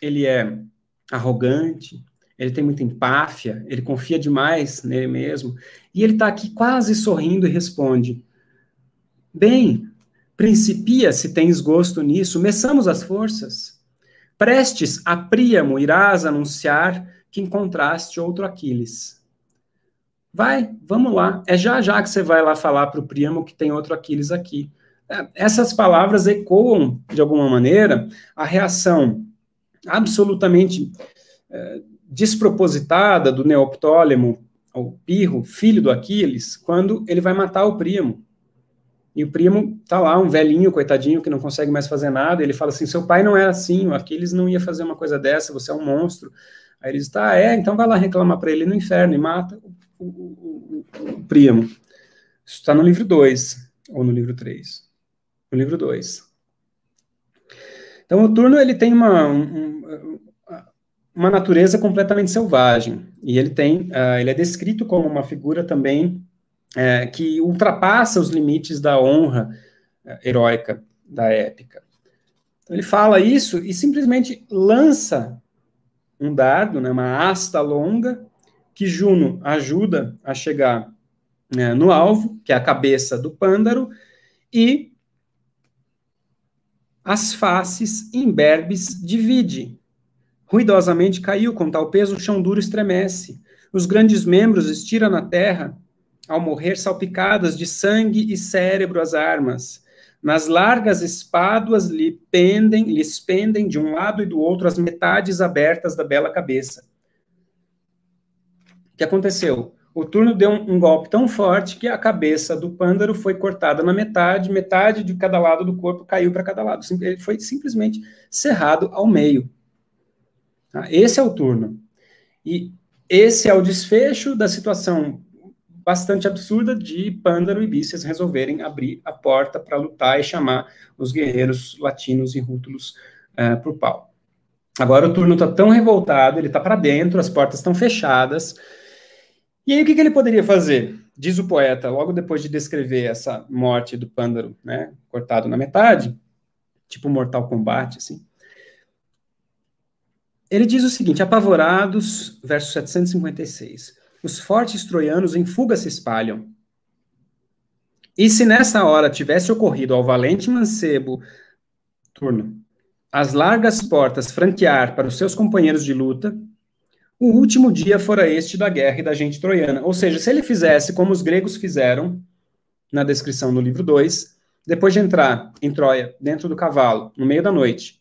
ele é arrogante, ele tem muita empáfia, ele confia demais nele mesmo, e ele está aqui quase sorrindo e responde: Bem, principia se tens gosto nisso, meçamos as forças. Prestes a Príamo irás anunciar que encontraste outro Aquiles. Vai, vamos lá. É já já que você vai lá falar para o Príamo que tem outro Aquiles aqui essas palavras ecoam, de alguma maneira, a reação absolutamente é, despropositada do Neoptólemo, o Pirro, filho do Aquiles, quando ele vai matar o primo. E o primo tá lá, um velhinho, coitadinho, que não consegue mais fazer nada. Ele fala assim: seu pai não é assim, o Aquiles não ia fazer uma coisa dessa, você é um monstro. Aí ele diz: tá, é, então vai lá reclamar para ele no inferno e mata o, o, o, o primo. Isso está no livro 2, ou no livro 3 no livro 2. Então, o Turno ele tem uma, um, uma natureza completamente selvagem, e ele tem, uh, ele é descrito como uma figura também uh, que ultrapassa os limites da honra uh, heróica da épica. Então, ele fala isso e simplesmente lança um dardo, né, uma asta longa, que Juno ajuda a chegar né, no alvo, que é a cabeça do pândaro, e as faces imberbes divide. Ruidosamente caiu, com tal peso o chão duro estremece. Os grandes membros estira na terra, ao morrer salpicadas de sangue e cérebro as armas. Nas largas espáduas lhe pendem, lhes pendem de um lado e do outro as metades abertas da bela cabeça. O que aconteceu? o turno deu um, um, golpe tão forte que a cabeça do pândaro foi cortada na metade, metade de cada lado do corpo caiu para cada lado. Ele foi simplesmente cerrado ao meio. Tá? Esse é o turno. E esse é o desfecho da situação bastante absurda de Pândaro e Bícias resolverem abrir a porta para lutar e chamar os guerreiros latinos e rútulos uh, para o pau. Agora o turno está tão revoltado, ele está para dentro, as portas estão fechadas. E aí o que, que, ele poderia fazer? Diz o poeta, logo depois de descrever essa morte do Pândaro, né, cortado na metade, tipo Mortal Kombat, assim. Ele diz o seguinte: apavorados, verso 756. Os fortes troianos em fuga se espalham. E se nessa hora tivesse ocorrido ao valente mancebo, turno, as largas portas franquear para os seus companheiros de luta, o último dia fora este da guerra e da gente troiana. Ou seja, se ele fizesse como os gregos fizeram, na descrição do livro 2, depois de entrar em Troia, dentro do cavalo, no meio da noite,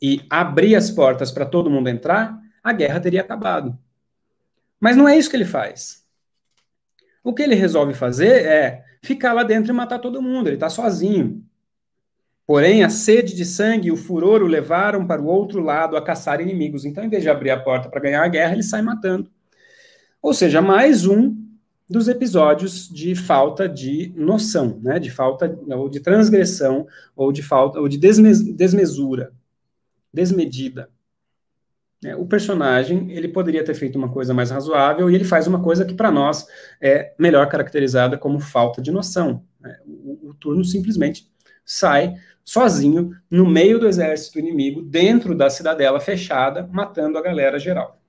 e abrir as portas para todo mundo entrar, a guerra teria acabado. Mas não é isso que ele faz. O que ele resolve fazer é ficar lá dentro e matar todo mundo. Ele está sozinho. Porém, a sede de sangue e o furor o levaram para o outro lado a caçar inimigos. Então, em vez de abrir a porta para ganhar a guerra, ele sai matando. Ou seja, mais um dos episódios de falta de noção, né? De falta ou de transgressão ou de falta ou de desmesura, desmedida. É, o personagem ele poderia ter feito uma coisa mais razoável e ele faz uma coisa que para nós é melhor caracterizada como falta de noção. Né? O, o, turno simplesmente sai sozinho no meio do exército inimigo, dentro da cidadela fechada, matando a galera geral.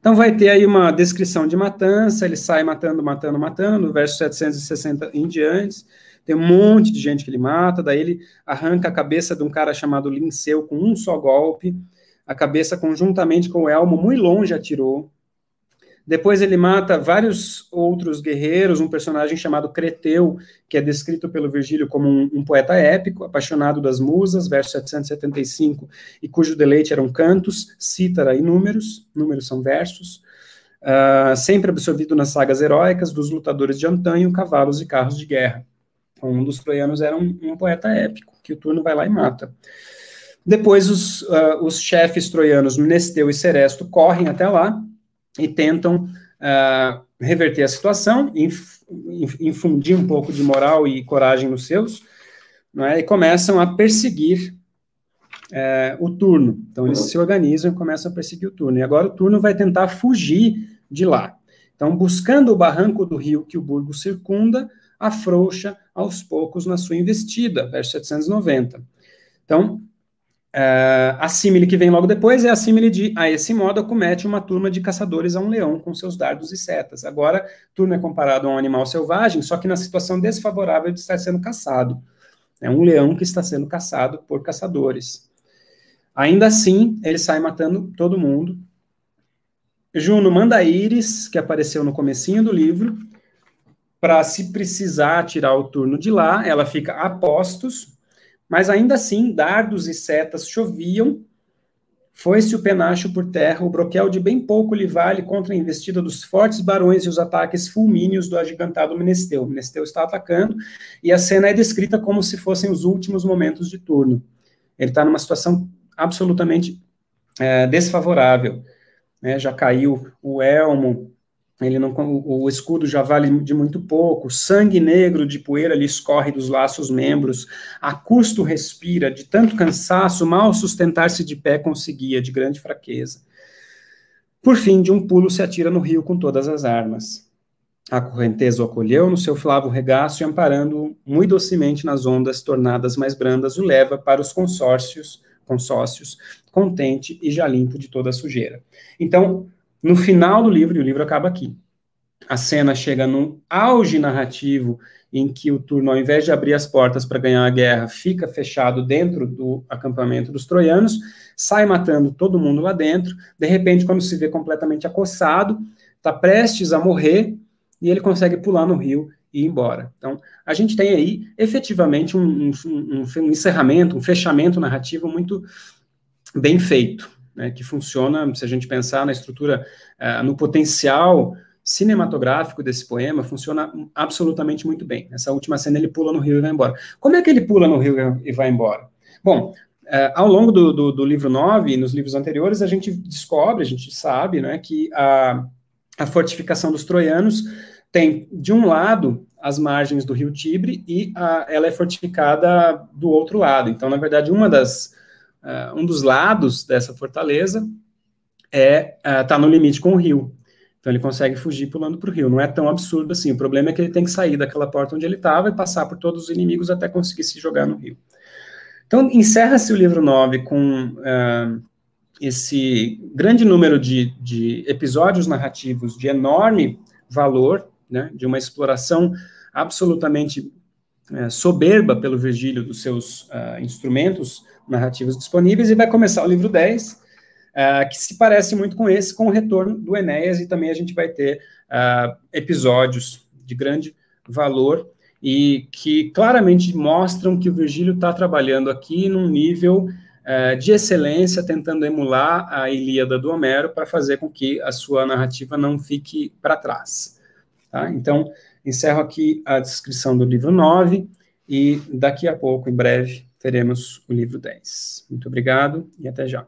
Então vai ter aí uma descrição de matança, ele sai matando, matando, matando, verso 760 em diante. Tem um monte de gente que ele mata, daí ele arranca a cabeça de um cara chamado Linceu com um só golpe a cabeça conjuntamente com o elmo muito longe atirou. Depois ele mata vários outros guerreiros, um personagem chamado Creteu, que é descrito pelo Virgílio como um, um, poeta épico, apaixonado das musas, verso 775, e cujo deleite eram cantos, cítara e números, números são versos, uh, sempre absorvido nas sagas heróicas dos lutadores de antanho, cavalos e carros de guerra. Um dos troianos era um, um poeta épico, que o turno vai lá e mata. Depois, os, uh, os chefes troianos, Mnesteu e Seresto, correm até lá e tentam uh, reverter a situação, inf infundir um pouco de moral e coragem nos seus, é? e começam a perseguir uh, o turno. Então, eles se organizam e começam a perseguir o turno. E agora o turno vai tentar fugir de lá. Então, buscando o barranco do rio que o burgo circunda, afrouxa aos poucos na sua investida, verso 790. Então, Uh, a símile que vem logo depois é a símile de, a esse modo, acomete uma turma de caçadores a um leão com seus dardos e setas. Agora, turno é comparado a um animal selvagem, só que na situação desfavorável de estar sendo caçado. É um leão que está sendo caçado por caçadores. Ainda assim, ele sai matando todo mundo. Juno manda Íris, que apareceu no comecinho do livro, para se precisar tirar o turno de lá, ela fica a postos, mas ainda assim, dardos e setas choviam. Foi-se o penacho por terra, o broquel de bem pouco lhe vale contra a investida dos fortes barões e os ataques fulmíneos do agigantado Menesteu. Menesteu está atacando, e a cena é descrita como se fossem os últimos momentos de turno. Ele está numa situação absolutamente é, desfavorável. Né? Já caiu o elmo, ele não, o, o, escudo já vale de muito pouco, sangue negro de poeira lhe escorre dos laços membros, a custo respira, de tanto cansaço, mal sustentar-se de pé conseguia, de grande fraqueza. Por fim, de um pulo se atira no rio com todas as armas. A correnteza o acolheu no seu flavo regaço e, amparando-o muito docemente nas ondas tornadas mais brandas, o leva para os consórcios, consórcios, contente e já limpo de toda a sujeira. Então, no final do livro, e o livro acaba aqui, a cena chega num auge narrativo em que o turno, ao invés de abrir as portas para ganhar a guerra, fica fechado dentro do acampamento dos troianos, sai matando todo mundo lá dentro. De repente, quando se vê completamente acossado, está prestes a morrer e ele consegue pular no rio e ir embora. Então, a gente tem aí efetivamente um, um, um, encerramento, um fechamento narrativo muito bem feito né, que funciona, se a gente pensar na estrutura, uh, no potencial cinematográfico desse poema, funciona absolutamente muito bem. Nessa última cena ele pula no rio e vai embora. Como é que ele pula no rio e vai embora? Bom, uh, ao longo do, do, do, livro 9 e nos livros anteriores, a gente descobre, a gente sabe, né, que a, a fortificação dos troianos tem, de um lado, as margens do rio Tibre e a, ela é fortificada do outro lado. Então, na verdade, uma das, um dos lados dessa fortaleza é está uh, no limite com o rio. Então ele consegue fugir pulando para o rio. Não é tão absurdo assim. O problema é que ele tem que sair daquela porta onde ele estava e passar por todos os inimigos até conseguir se jogar no rio. Então encerra-se o livro 9 com uh, esse grande número de, de episódios narrativos de enorme valor, né, de uma exploração absolutamente uh, soberba pelo Virgílio dos seus uh, instrumentos narrativos disponíveis, e vai começar o livro 10, uh, que se parece muito com esse, com o retorno do Enéas, e também a gente vai ter uh, episódios de grande valor e que claramente mostram que o Virgílio está trabalhando aqui num nível uh, de excelência, tentando emular a Ilíada do Homero para fazer com que a sua narrativa não fique para trás. Tá? Então, encerro aqui a descrição do livro 9 e daqui a pouco, em breve, teremos o livro 10. Muito obrigado e até já.